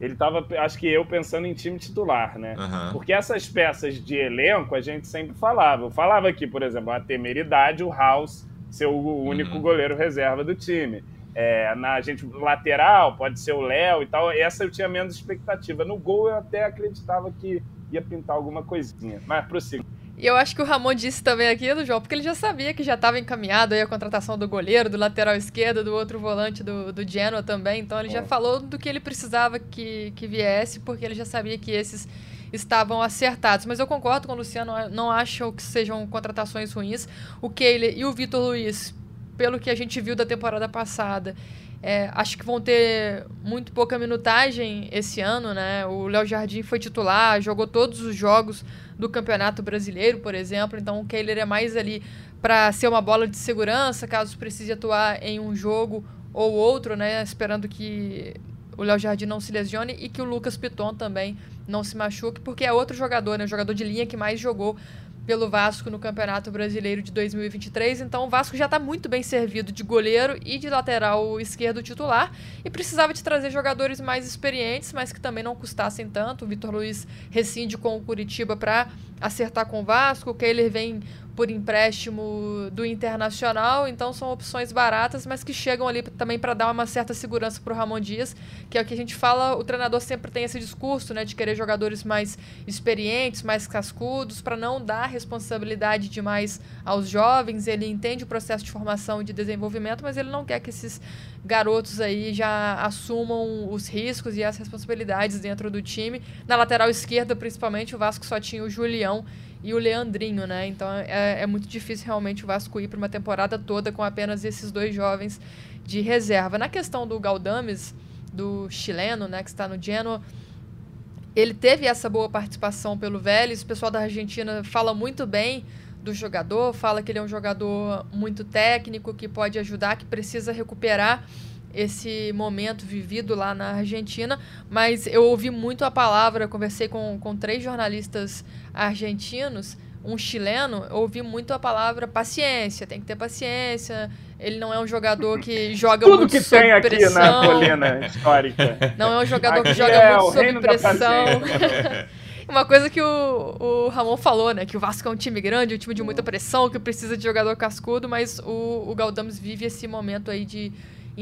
ele estava, acho que eu, pensando em time titular, né? Uhum. Porque essas peças de elenco a gente sempre falava. Eu falava aqui, por exemplo, a temeridade, o House ser o único uhum. goleiro reserva do time. É, na gente lateral, pode ser o Léo e tal. Essa eu tinha menos expectativa. No gol eu até acreditava que ia pintar alguma coisinha. Mas prossiga. E eu acho que o Ramon disse também aquilo, João, porque ele já sabia que já estava encaminhado aí a contratação do goleiro, do lateral esquerdo, do outro volante do, do Genoa também. Então ele já falou do que ele precisava que, que viesse, porque ele já sabia que esses estavam acertados. Mas eu concordo com o Luciano, não acho que sejam contratações ruins. O Keiler e o Vitor Luiz, pelo que a gente viu da temporada passada, é, acho que vão ter muito pouca minutagem esse ano, né? O Léo Jardim foi titular, jogou todos os jogos do Campeonato Brasileiro, por exemplo. Então o Kehler é mais ali para ser uma bola de segurança, caso precise atuar em um jogo ou outro, né? Esperando que o Léo Jardim não se lesione e que o Lucas Piton também não se machuque, porque é outro jogador, né? O jogador de linha que mais jogou pelo Vasco no Campeonato Brasileiro de 2023. Então o Vasco já está muito bem servido de goleiro e de lateral esquerdo titular e precisava de trazer jogadores mais experientes, mas que também não custassem tanto. O Vitor Luiz rescinde com o Curitiba para acertar com o Vasco. O Kehler vem por empréstimo do Internacional, então são opções baratas, mas que chegam ali também para dar uma certa segurança para o Ramon Dias, que é o que a gente fala, o treinador sempre tem esse discurso, né, de querer jogadores mais experientes, mais cascudos, para não dar responsabilidade demais aos jovens, ele entende o processo de formação e de desenvolvimento, mas ele não quer que esses garotos aí já assumam os riscos e as responsabilidades dentro do time. Na lateral esquerda, principalmente, o Vasco só tinha o Julião e o Leandrinho, né? Então é, é muito difícil realmente o Vasco ir para uma temporada toda com apenas esses dois jovens de reserva. Na questão do Galdames, do chileno, né, que está no Genoa, ele teve essa boa participação pelo Vélez. O pessoal da Argentina fala muito bem do jogador, fala que ele é um jogador muito técnico, que pode ajudar, que precisa recuperar esse momento vivido lá na Argentina, mas eu ouvi muito a palavra, conversei com, com três jornalistas argentinos, um chileno, eu ouvi muito a palavra paciência, tem que ter paciência. Ele não é um jogador que joga Tudo muito que sob tem aqui pressão. na colina histórica. Não é um jogador que Aqui joga é muito sob pressão. Uma coisa que o, o Ramon falou, né? Que o Vasco é um time grande, um time de muita pressão, que precisa de jogador cascudo, mas o, o Galdames vive esse momento aí de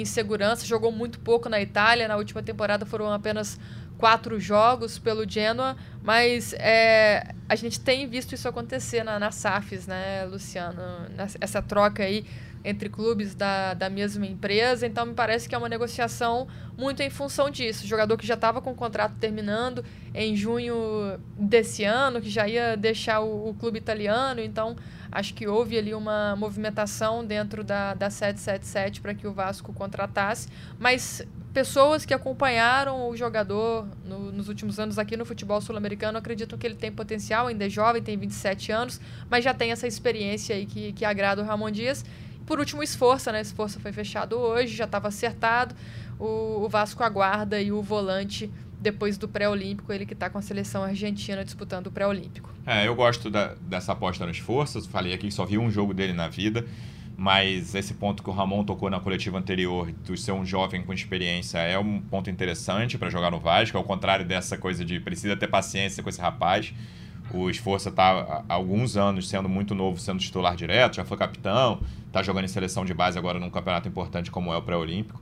insegurança. Jogou muito pouco na Itália, na última temporada foram apenas quatro jogos pelo Genoa, mas é, a gente tem visto isso acontecer na, na SAFs, né, Luciano? Nessa- Essa troca aí entre clubes da, da mesma empresa, então me parece que é uma negociação muito em função disso. Jogador que já estava com o contrato terminando em junho desse ano, que já ia deixar o, o clube italiano, então acho que houve ali uma movimentação dentro da, da 777 para que o Vasco contratasse, mas pessoas que acompanharam o jogador no- nos últimos anos aqui no futebol sul-americano acreditam que ele tem potencial, ainda é jovem, tem 27 anos, mas já tem essa experiência aí que, que agrada o Ramon Dias. Por último, o Esforça, né? O Esforça foi fechado hoje, já estava acertado. O, o Vasco aguarda e o volante depois do pré-olímpico, ele que está com a seleção argentina disputando o pré-olímpico. É, eu gosto da- dessa aposta no esforço. Falei aqui que só vi um jogo dele na vida. Mas esse ponto que o Ramon tocou na coletiva anterior, de ser um jovem com experiência, é um ponto interessante para jogar no Vasco. Ao contrário dessa coisa de precisa ter paciência com esse rapaz. O Esforça está há alguns anos sendo muito novo, sendo titular direto, já foi capitão, está jogando em seleção de base agora num campeonato importante como é o pré-olímpico.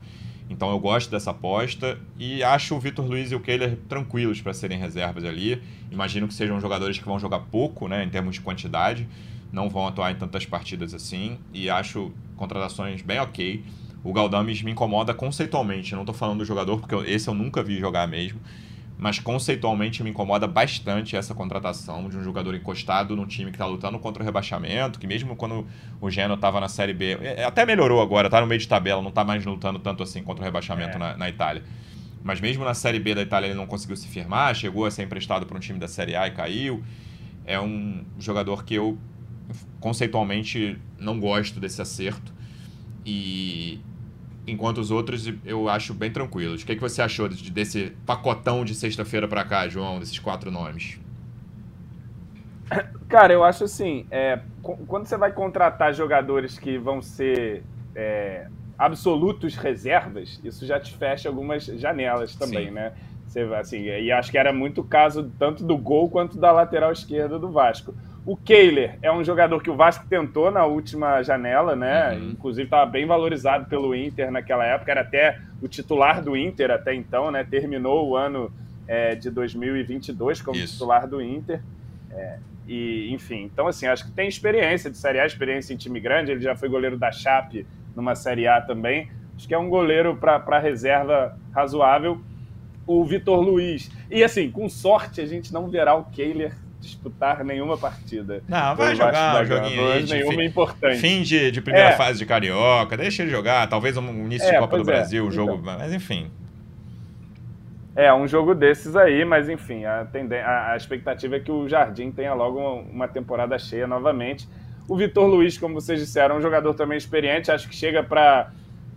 Então eu gosto dessa aposta e acho o Vitor Luiz e o Kehler tranquilos para serem reservas ali. Imagino que sejam jogadores que vão jogar pouco, né, em termos de quantidade, não vão atuar em tantas partidas assim e acho contratações bem ok. O Galdames me incomoda conceitualmente, não estou falando do jogador porque esse eu nunca vi jogar mesmo, mas conceitualmente me incomoda bastante essa contratação de um jogador encostado num time que está lutando contra o rebaixamento, que mesmo quando o Genoa estava na Série B, é, até melhorou agora, tá no meio de tabela, não está mais lutando tanto assim contra o rebaixamento É. na, na Itália. Mas mesmo na Série B da Itália ele não conseguiu se firmar, chegou a ser emprestado para um time da Série A e caiu. É um jogador que eu conceitualmente não gosto desse acerto. E enquanto os outros eu acho bem tranquilos. O que, é que você achou de- desse pacotão de sexta-feira para cá, João, desses quatro nomes? Cara, eu acho assim, é, quando você vai contratar jogadores que vão ser é, absolutos reservas, isso já te fecha algumas janelas também, Sim. né? Você, assim, e acho que era muito o caso tanto do gol quanto da lateral esquerda do Vasco. O Kehler é um jogador que o Vasco tentou na última janela, né? Uhum. Inclusive estava bem valorizado pelo Inter naquela época, era até o titular do Inter até então, né? Terminou o ano é, de 2022 como Isso. titular do Inter. É, e, enfim, então assim, acho que tem experiência de Série A, experiência em time grande, ele já foi goleiro da Chape numa Série A também. Acho que é um goleiro para reserva razoável. O Vitor Luiz. E assim, com sorte, a gente não verá o Kehler disputar nenhuma partida. Não, vai jogar um joguinho aí de nenhuma fim, importante. fim de, de primeira É. fase de Carioca, deixa ele jogar, talvez um início de É, Copa do é. Brasil, um jogo, Então. mas enfim. É, um jogo desses aí, mas enfim, a, tenden- a, a expectativa é que o Jardim tenha logo uma, uma temporada cheia novamente. O Vitor Luiz, como vocês disseram, é um jogador também experiente, acho que chega para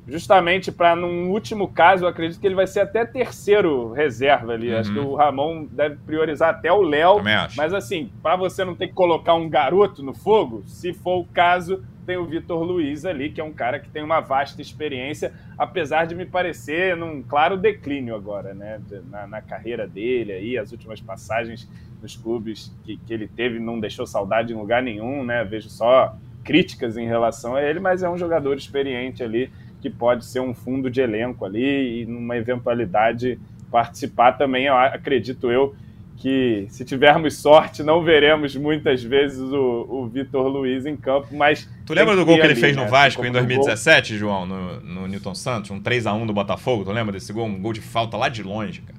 justamente para num último caso, eu acredito que ele vai ser até terceiro reserva ali. Uhum. Acho que o Ramon deve priorizar até o Léo, mas assim, para você não ter que colocar um garoto no fogo, se for o caso, tem o Vitor Luiz ali, que é um cara que tem uma vasta experiência, apesar de me parecer num claro declínio agora, né? Na, na carreira dele aí, as últimas passagens nos clubes que, que ele teve não deixou saudade em lugar nenhum, né? Vejo só críticas em relação a ele, mas é um jogador experiente ali que pode ser um fundo de elenco ali e numa eventualidade participar também, eu a- acredito eu, que se tivermos sorte não veremos muitas vezes o, o Vitor Luiz em campo, mas Tu lembra do gol que ele ali, fez né? no Vasco Como em no gol- 2017, João, no, no Newton Santos? Um 3x1 do Botafogo, tu lembra desse gol? Um gol de falta lá de longe, cara.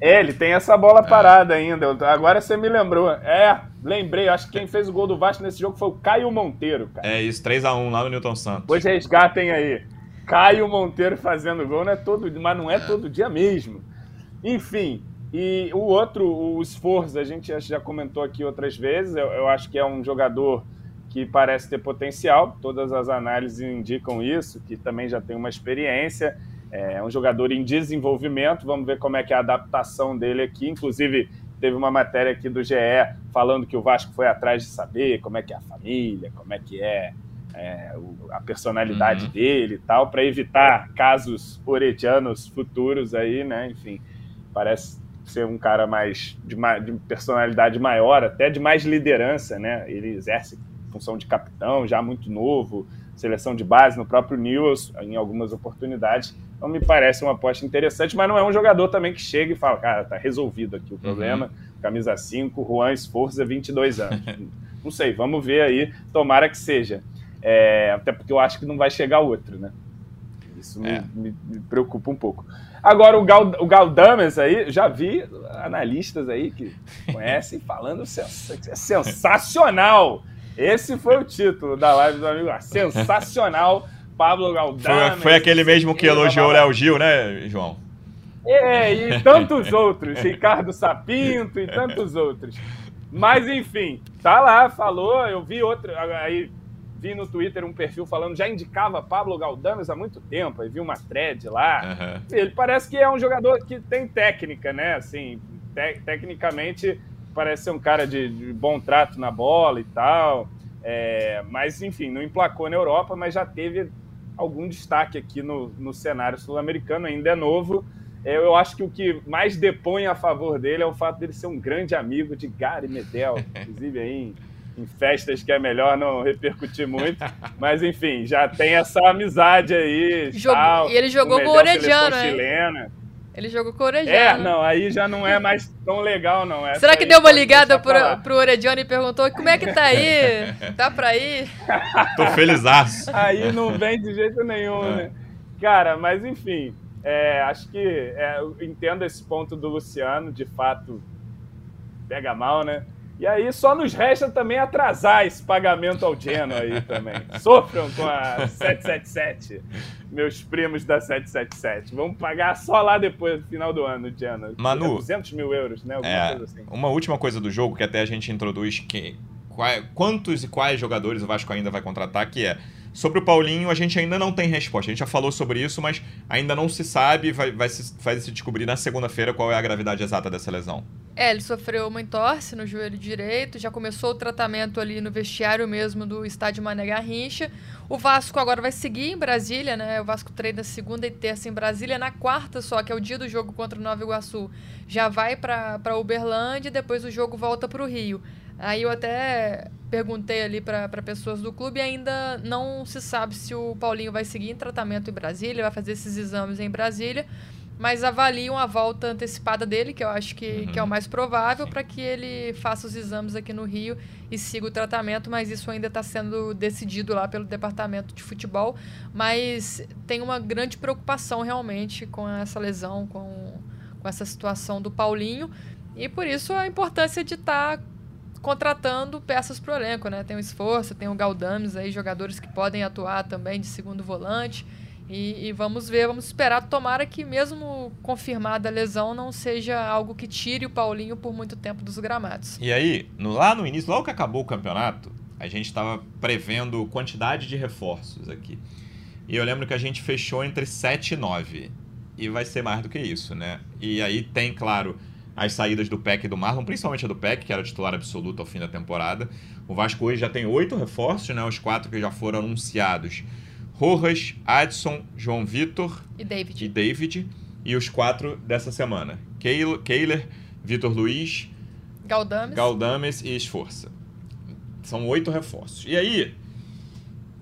É, ele tem essa bola parada ainda. Agora você me lembrou. É, lembrei. Acho que quem fez o gol do Vasco nesse jogo foi o Caio Monteiro, cara. É isso, 3x1 lá no Newton Santos. Depois resgatem aí. Caio Monteiro fazendo gol, não é todo, mas não é, todo dia mesmo. Enfim, e o outro, o Esforço, a gente já comentou aqui outras vezes. Eu, eu acho que é um jogador que parece ter potencial. Todas as análises indicam isso, que também já tem uma experiência. É um jogador em desenvolvimento. Vamos ver como é que é a adaptação dele aqui. Inclusive, teve uma matéria aqui do GE falando que o Vasco foi atrás de saber como é que é a família, como é que é, é a personalidade uhum. dele e tal, para evitar casos oredianos futuros aí, né? Enfim, parece ser um cara mais de, de personalidade maior, até de mais liderança, né? Ele exerce função de capitão, já muito novo, seleção de base no próprio News, em algumas oportunidades. Então me parece uma aposta interessante, mas não é um jogador também que chega e fala, cara, tá resolvido aqui o problema, uhum. camisa 5, Juan Esforza, 22 anos. não sei, vamos ver aí, tomara que seja. É, até porque eu acho que não vai chegar outro, né? Isso é. me, me, me, preocupa um pouco. Agora, o, Gal, o Galdames aí, já vi analistas aí que conhecem falando sens é sensacional esse foi o título da live do amigo. Sensacional, Pablo Galdame. Foi, foi aquele mesmo que elogiou o Léo Gil, né, João? É, e tantos outros. Ricardo Sapinto e tantos outros. Mas, enfim, tá lá, falou. Eu vi outro. Aí vi no Twitter um perfil falando, já indicava Pablo Galdames há muito tempo. Aí vi uma thread lá. Uhum. Ele parece que é um jogador que tem técnica, né? Assim, te tecnicamente parece ser um cara de, de bom trato na bola e tal. É, mas, enfim, não emplacou na Europa, mas já teve algum destaque aqui no, no cenário sul-americano, ainda é novo. É, eu acho que o que mais depõe a favor dele é o fato dele ser um grande amigo de Gary Medel, inclusive aí em, em festas que é melhor não repercutir muito, mas enfim, já tem essa amizade aí. Jogou, e ele jogou com o Orediano, hein? Ele jogou com o Orejano. É, não, aí já não é mais tão legal, não. Essa Será que deu uma ligada pro, pro Orejano e perguntou como é que tá aí? Tá pra ir? Tô felizaço. Aí não vem de jeito nenhum, é. né? Cara, mas enfim, é, acho que é, eu entendo esse ponto do Luciano, de fato, pega mal, né? E aí só nos resta também atrasar esse pagamento ao Geno aí também. Sofram com a 777, meus primos da 777. Vamos pagar só lá depois do final do ano, Geno. Manu, 200 mil euros, né? É, assim. Uma última coisa do jogo que até a gente introduz que quantos e quais jogadores o Vasco ainda vai contratar, que é Sobre o Paulinho, a gente ainda não tem resposta. A gente já falou sobre isso, mas ainda não se sabe, vai, vai, se, vai se descobrir na segunda-feira qual é a gravidade exata dessa lesão. É, ele sofreu uma entorse no joelho direito, já começou o tratamento ali no vestiário mesmo do estádio Mané Garrincha. O Vasco agora vai seguir em Brasília, né? O Vasco treina segunda e terça em Brasília. Na quarta só, que é o dia do jogo contra o Nova Iguaçu, já vai para Uberlândia e depois o jogo volta para o Rio. Aí eu até perguntei ali para pessoas do clube e ainda não se sabe se o Paulinho vai seguir em tratamento em Brasília, vai fazer esses exames em Brasília, mas avaliam a volta antecipada dele, que eu acho que, uhum. que é o mais provável, para que ele faça os exames aqui no Rio e siga o tratamento, mas isso ainda está sendo decidido lá pelo departamento de futebol. Mas tem uma grande preocupação realmente com essa lesão, com, com essa situação do Paulinho. E por isso a importância de estar tá contratando peças pro elenco, né? Tem o Esforço, tem o Galdames aí, jogadores que podem atuar também de segundo volante. E, e, vamos ver, vamos esperar. Tomara que, mesmo confirmada a lesão, não seja algo que tire o Paulinho por muito tempo dos gramados. E aí, no, lá no início, logo que acabou o campeonato, a gente estava prevendo quantidade de reforços aqui. E eu lembro que a gente fechou entre 7 e 9. E vai ser mais do que isso, né? E aí tem, claro, as saídas do PEC e do Marlon, principalmente a do PEC, que era titular absoluto ao fim da temporada. O Vasco hoje já tem oito reforços, né? Os quatro que já foram anunciados. Rojas, Adson, João Vitor e David. e David. E os quatro dessa semana. Keiler, Vitor Luiz, Galdames. Galdames e Esforça. São oito reforços. E aí,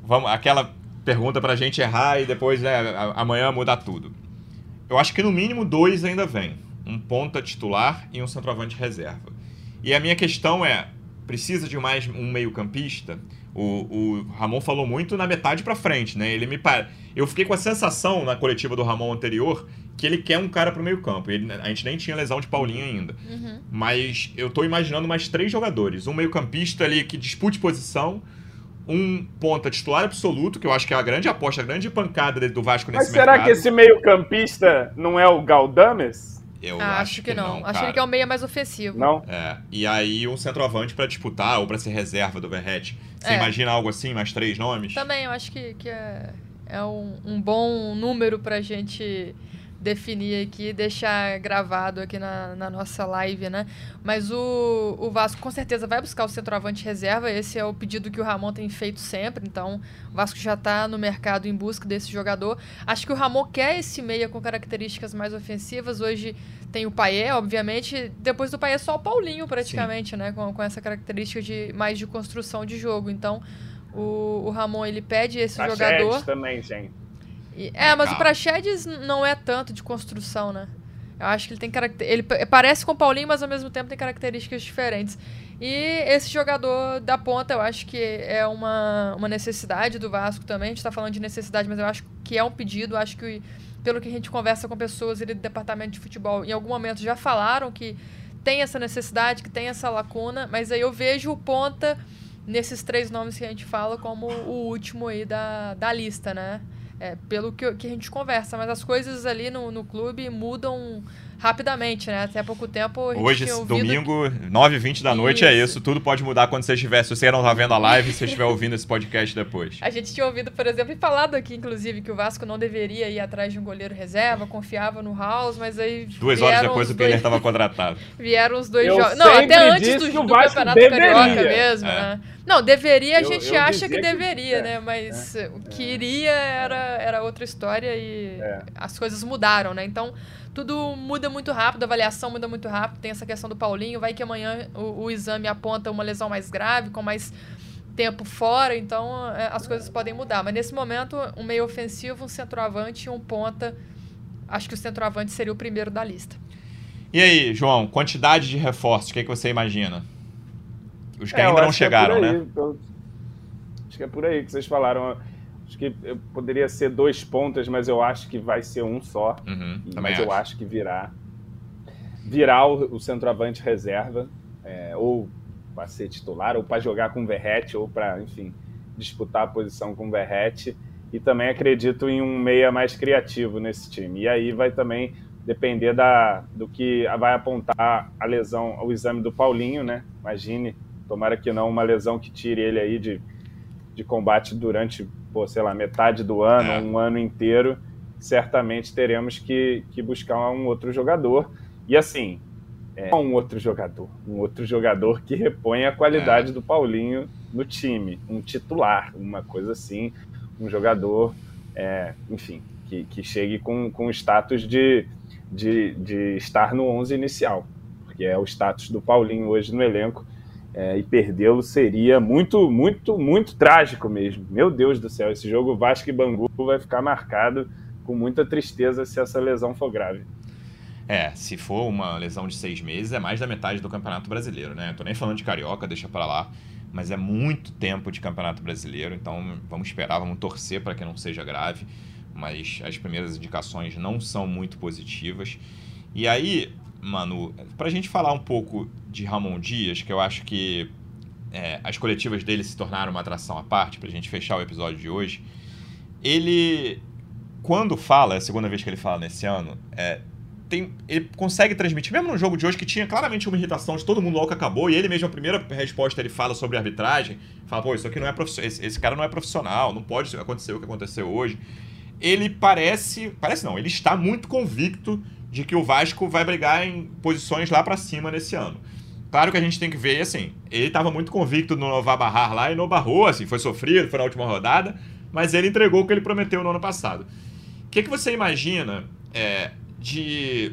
vamos, aquela pergunta pra gente errar e depois né, amanhã mudar tudo. Eu acho que no mínimo dois ainda vem um ponta titular e um centroavante reserva. E a minha questão é: precisa de mais um meio-campista? O, o, Ramon falou muito na metade para frente, né? Ele me Eu fiquei com a sensação na coletiva do Ramon anterior que ele quer um cara pro meio-campo. A gente nem tinha lesão de Paulinho ainda. Uhum. Mas eu tô imaginando mais três jogadores: um meio-campista ali que dispute posição, um ponta titular absoluto, que eu acho que é a grande aposta, a grande pancada do Vasco nesse Mas será mercado. que esse meio-campista não é o Galdames? Eu ah, acho, acho, que, não. não acho que ele é o meia mais ofensivo. Não? É. E aí um centroavante para disputar ou para ser reserva do Verret. Você é. imagina algo assim, mais três nomes? Também, eu acho que, que é, é um, um bom número pra gente definir aqui, deixar gravado aqui na, na nossa live, né? Mas o, o Vasco com certeza vai buscar o centroavante reserva. Esse é o pedido que o Ramon tem feito sempre. Então, o Vasco já está no mercado em busca desse jogador. Acho que o Ramon quer esse meia com características mais ofensivas. Hoje tem o Paé, obviamente. Depois do Paé, só o Paulinho, praticamente, Sim. né? Com, com essa característica de mais de construção de jogo. Então, o, o Ramon ele pede esse jogador. também, gente. E, é, mas o Praxedes não é tanto de construção, né? Eu acho que ele tem caracter... ele parece com o Paulinho, mas ao mesmo tempo tem características diferentes. E esse jogador da ponta, eu acho que é uma, uma necessidade do Vasco também. A gente está falando de necessidade, mas eu acho que é um pedido. Acho que, pelo que a gente conversa com pessoas ali do departamento de futebol, em algum momento já falaram que tem essa necessidade, que tem essa lacuna, mas aí eu vejo o ponta nesses três nomes que a gente fala como o último aí da, da lista, né? É, pelo que, que a gente conversa, mas as coisas ali no, no clube mudam rapidamente, né? Até há pouco tempo. Hoje, domingo, 9h20 da noite, é isso. é isso. Tudo pode mudar quando você estiver. Se você não tá vendo a live, se você estiver ouvindo esse podcast depois. A gente tinha ouvido, por exemplo, e falado aqui, inclusive, que o Vasco não deveria ir atrás de um goleiro reserva, confiava no House, mas aí. Duas horas depois o Peler estava contratado. vieram os dois jogos. Não, até antes do, do Campeonato deveria. Carioca mesmo, é. né? Não, deveria, a gente eu, eu acha que deveria, que, né? Mas é, o que iria era, era outra história e é. as coisas mudaram, né? Então, tudo muda muito rápido, a avaliação muda muito rápido. Tem essa questão do Paulinho, vai que amanhã o, o exame aponta uma lesão mais grave, com mais tempo fora, então é, as coisas podem mudar. Mas nesse momento, um meio ofensivo, um centroavante e um ponta. Acho que o centroavante seria o primeiro da lista. E aí, João, quantidade de reforços, o que, é que você imagina? Os que é, ainda não chegaram, é aí, né? Eu, acho que é por aí que vocês falaram. Acho que poderia ser dois pontas, mas eu acho que vai ser um só. Uhum, mas eu acho que virá. Virar o, o centroavante reserva, é, ou para ser titular, ou para jogar com o Verrete, ou para, enfim, disputar a posição com o Verrete. E também acredito em um meia mais criativo nesse time. E aí vai também depender da, do que vai apontar a lesão, o exame do Paulinho, né? Imagine, tomara que não uma lesão que tire ele aí de, de combate durante pô, sei lá, metade do ano, é. um ano inteiro, certamente teremos que, que buscar um outro jogador. E assim, é um outro jogador, um outro jogador que repõe a qualidade é. do Paulinho no time, um titular, uma coisa assim, um jogador, é, enfim, que, que chegue com, com o status de, de, de estar no 11 inicial, porque é o status do Paulinho hoje no elenco é, e perdê-lo seria muito, muito, muito trágico mesmo. Meu Deus do céu, esse jogo Vasco e Bangu vai ficar marcado com muita tristeza se essa lesão for grave. É, se for uma lesão de seis meses, é mais da metade do Campeonato Brasileiro, né? Eu tô nem falando de Carioca, deixa para lá, mas é muito tempo de Campeonato Brasileiro, então vamos esperar, vamos torcer para que não seja grave, mas as primeiras indicações não são muito positivas. E aí, Manu, para a gente falar um pouco de Ramon Dias, que eu acho que é, as coletivas dele se tornaram uma atração à parte, para a gente fechar o episódio de hoje, ele, quando fala, é a segunda vez que ele fala nesse ano, é, tem, ele consegue transmitir, mesmo no jogo de hoje, que tinha claramente uma irritação de todo mundo logo que acabou, e ele mesmo, a primeira resposta, ele fala sobre arbitragem, fala, pô, isso aqui não é profissional, esse, esse cara não é profissional, não pode acontecer o que aconteceu hoje. Ele parece, parece não, ele está muito convicto de que o Vasco vai brigar em posições lá para cima nesse ano. Claro que a gente tem que ver, assim, ele estava muito convicto no Nova Barrar lá e não barrou, assim, foi sofrido, foi na última rodada, mas ele entregou o que ele prometeu no ano passado. O que, que você imagina é, de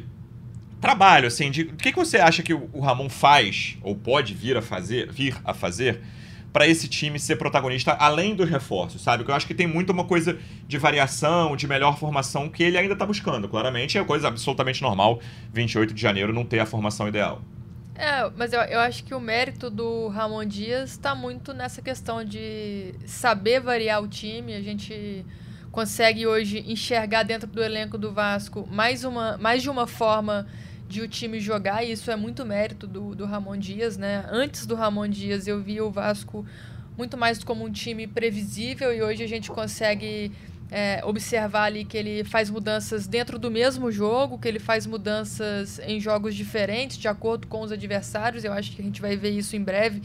trabalho, assim, de, o que, que você acha que o, o Ramon faz, ou pode vir a fazer, vir a fazer, para esse time ser protagonista além dos reforços, sabe? Que eu acho que tem muito uma coisa de variação, de melhor formação que ele ainda está buscando. Claramente é coisa absolutamente normal 28 de janeiro não ter a formação ideal. É, mas eu, eu acho que o mérito do Ramon Dias está muito nessa questão de saber variar o time. A gente consegue hoje enxergar dentro do elenco do Vasco mais, uma, mais de uma forma de o time jogar, e isso é muito mérito do, do Ramon Dias, né? Antes do Ramon Dias, eu via o Vasco muito mais como um time previsível, e hoje a gente consegue é, observar ali que ele faz mudanças dentro do mesmo jogo, que ele faz mudanças em jogos diferentes, de acordo com os adversários. Eu acho que a gente vai ver isso em breve.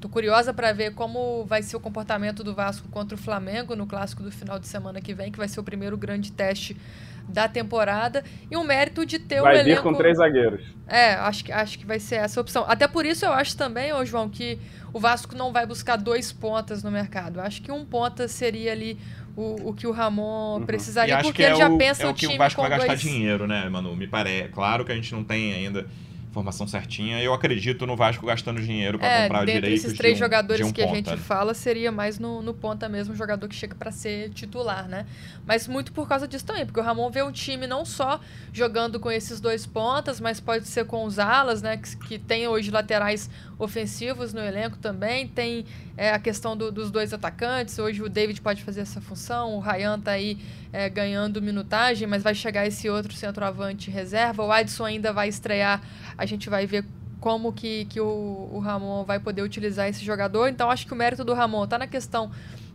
Tô curiosa para ver como vai ser o comportamento do Vasco contra o Flamengo no clássico do final de semana que vem, que vai ser o primeiro grande teste da temporada e um mérito de ter vai um elenco... Vai vir com três zagueiros. É, acho que, acho que vai ser essa a opção. Até por isso eu acho também, ô João, que o Vasco não vai buscar dois pontas no mercado. Acho que um ponta seria ali o, o que o Ramon uhum. precisaria, porque ele é já o, pensa é o, time que o Vasco vai dois... gastar dinheiro, né, Manu? Me parece. Claro que a gente não tem ainda informação certinha. Eu acredito no Vasco gastando dinheiro para é, comprar direitos esses três de um, jogadores um que ponta. a gente fala seria mais no, no ponta mesmo, um jogador que chega para ser titular, né? Mas muito por causa disso também, porque o Ramon vê um time não só jogando com esses dois pontas, mas pode ser com os alas, né? Que, que tem hoje laterais ofensivos no elenco também. Tem é, a questão do, dos dois atacantes. Hoje o David pode fazer essa função, o Ryan tá aí é, ganhando minutagem, mas vai chegar esse outro centroavante reserva. O Adson ainda vai estrear, a gente vai ver como que, que o, o Ramon vai poder utilizar esse jogador. Então acho que o mérito do Ramon está na questão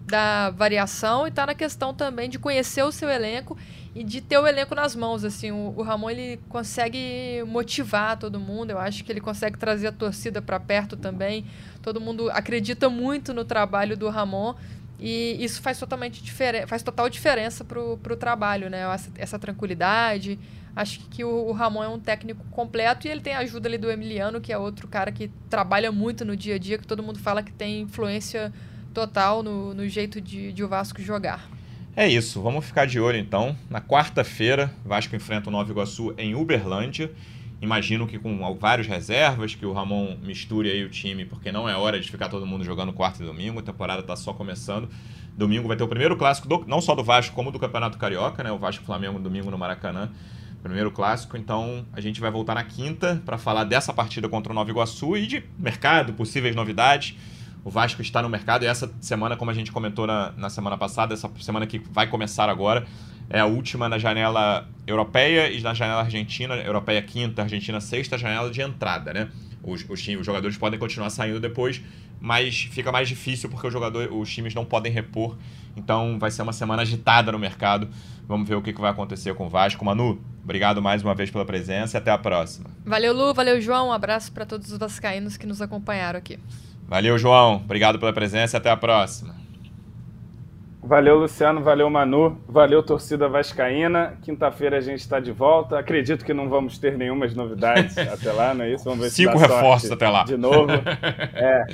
da variação e está na questão também de conhecer o seu elenco e de ter o elenco nas mãos. Assim, o, o Ramon ele consegue motivar todo mundo. Eu acho que ele consegue trazer a torcida para perto também. Todo mundo acredita muito no trabalho do Ramon e isso faz totalmente diferença, faz total diferença pro, pro trabalho, né? Essa, essa tranquilidade. Acho que o, o, Ramon é um técnico completo e ele tem a ajuda ali do Emiliano, que é outro cara que trabalha muito no dia a dia, que todo mundo fala que tem influência total no, no jeito de, de o Vasco jogar. É isso, vamos ficar de olho então. Na quarta-feira, Vasco enfrenta o Nova Iguaçu em Uberlândia. Imagino que com vários reservas, que o Ramon misture aí o time, porque não é hora de ficar todo mundo jogando quarta e domingo, a temporada está só começando. Domingo vai ter o primeiro clássico, do, não só do Vasco, como do Campeonato Carioca, né? O Vasco Flamengo domingo no Maracanã, primeiro clássico. Então a gente vai voltar na quinta para falar dessa partida contra o Nova Iguaçu e de mercado, possíveis novidades. O Vasco está no mercado e essa semana, como a gente comentou na, na semana passada, essa semana que vai começar agora, é a última na janela europeia e na janela argentina, europeia quinta, argentina sexta, janela de entrada, né? Os, os, os jogadores podem continuar saindo depois, mas fica mais difícil porque os, jogadores, os times não podem repor. Então vai ser uma semana agitada no mercado. Vamos ver o que, que vai acontecer com o Vasco. Manu, obrigado mais uma vez pela presença e até a próxima. Valeu, Lu, valeu, João. Um abraço para todos os vascaínos que nos acompanharam aqui. Valeu, João. Obrigado pela presença e até a próxima. Valeu, Luciano. Valeu, Manu. Valeu, torcida vascaína. Quinta-feira a gente está de volta. Acredito que não vamos ter nenhumas novidades até lá, não é isso? Vamos ver Cinco se reforços até lá. De novo. É.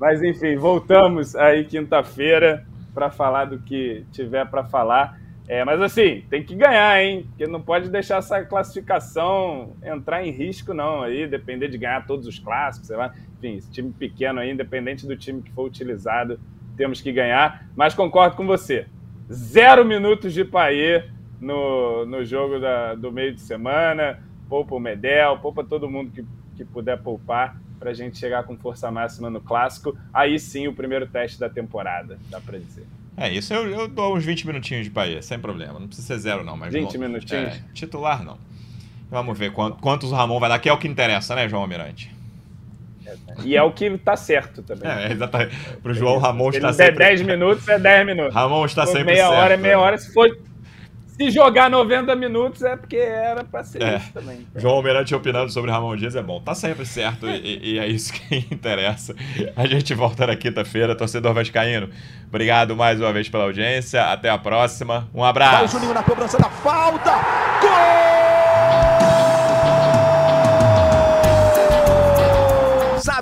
Mas, enfim, voltamos aí quinta-feira para falar do que tiver para falar. É, mas assim, tem que ganhar, hein? Porque não pode deixar essa classificação entrar em risco, não. Aí depender de ganhar todos os clássicos, sei lá. Enfim, esse time pequeno aí, independente do time que for utilizado, temos que ganhar, mas concordo com você. Zero minutos de Paê no, no jogo da, do meio de semana. Poupa o Medel, poupa todo mundo que, que puder poupar para a gente chegar com força máxima no clássico. Aí sim, o primeiro teste da temporada, dá para dizer. É, isso eu, eu, dou uns 20 minutinhos de Paê, sem problema. Não precisa ser zero, não. Mas 20 minutinhos? É, titular, não. Vamos ver quantos o Ramon vai dar, que é o que interessa, né, João Almirante? E é o que está certo também. É, exatamente. Para o João Ramon está sempre... Se der 10 minutos, é 10 minutos. Ramon está sempre meia certo. Meia hora é meia hora. Se for... Se jogar 90 minutos é porque era para ser é. isso também. Então. João Almirante opinando sobre Ramon Dias é bom. Tá sempre certo e, e, é isso que interessa. A gente volta na quinta-feira. Torcedor Vascaíno, obrigado mais uma vez pela audiência. Até a próxima. Um abraço. Vai o Juninho na cobrança da falta. Gol!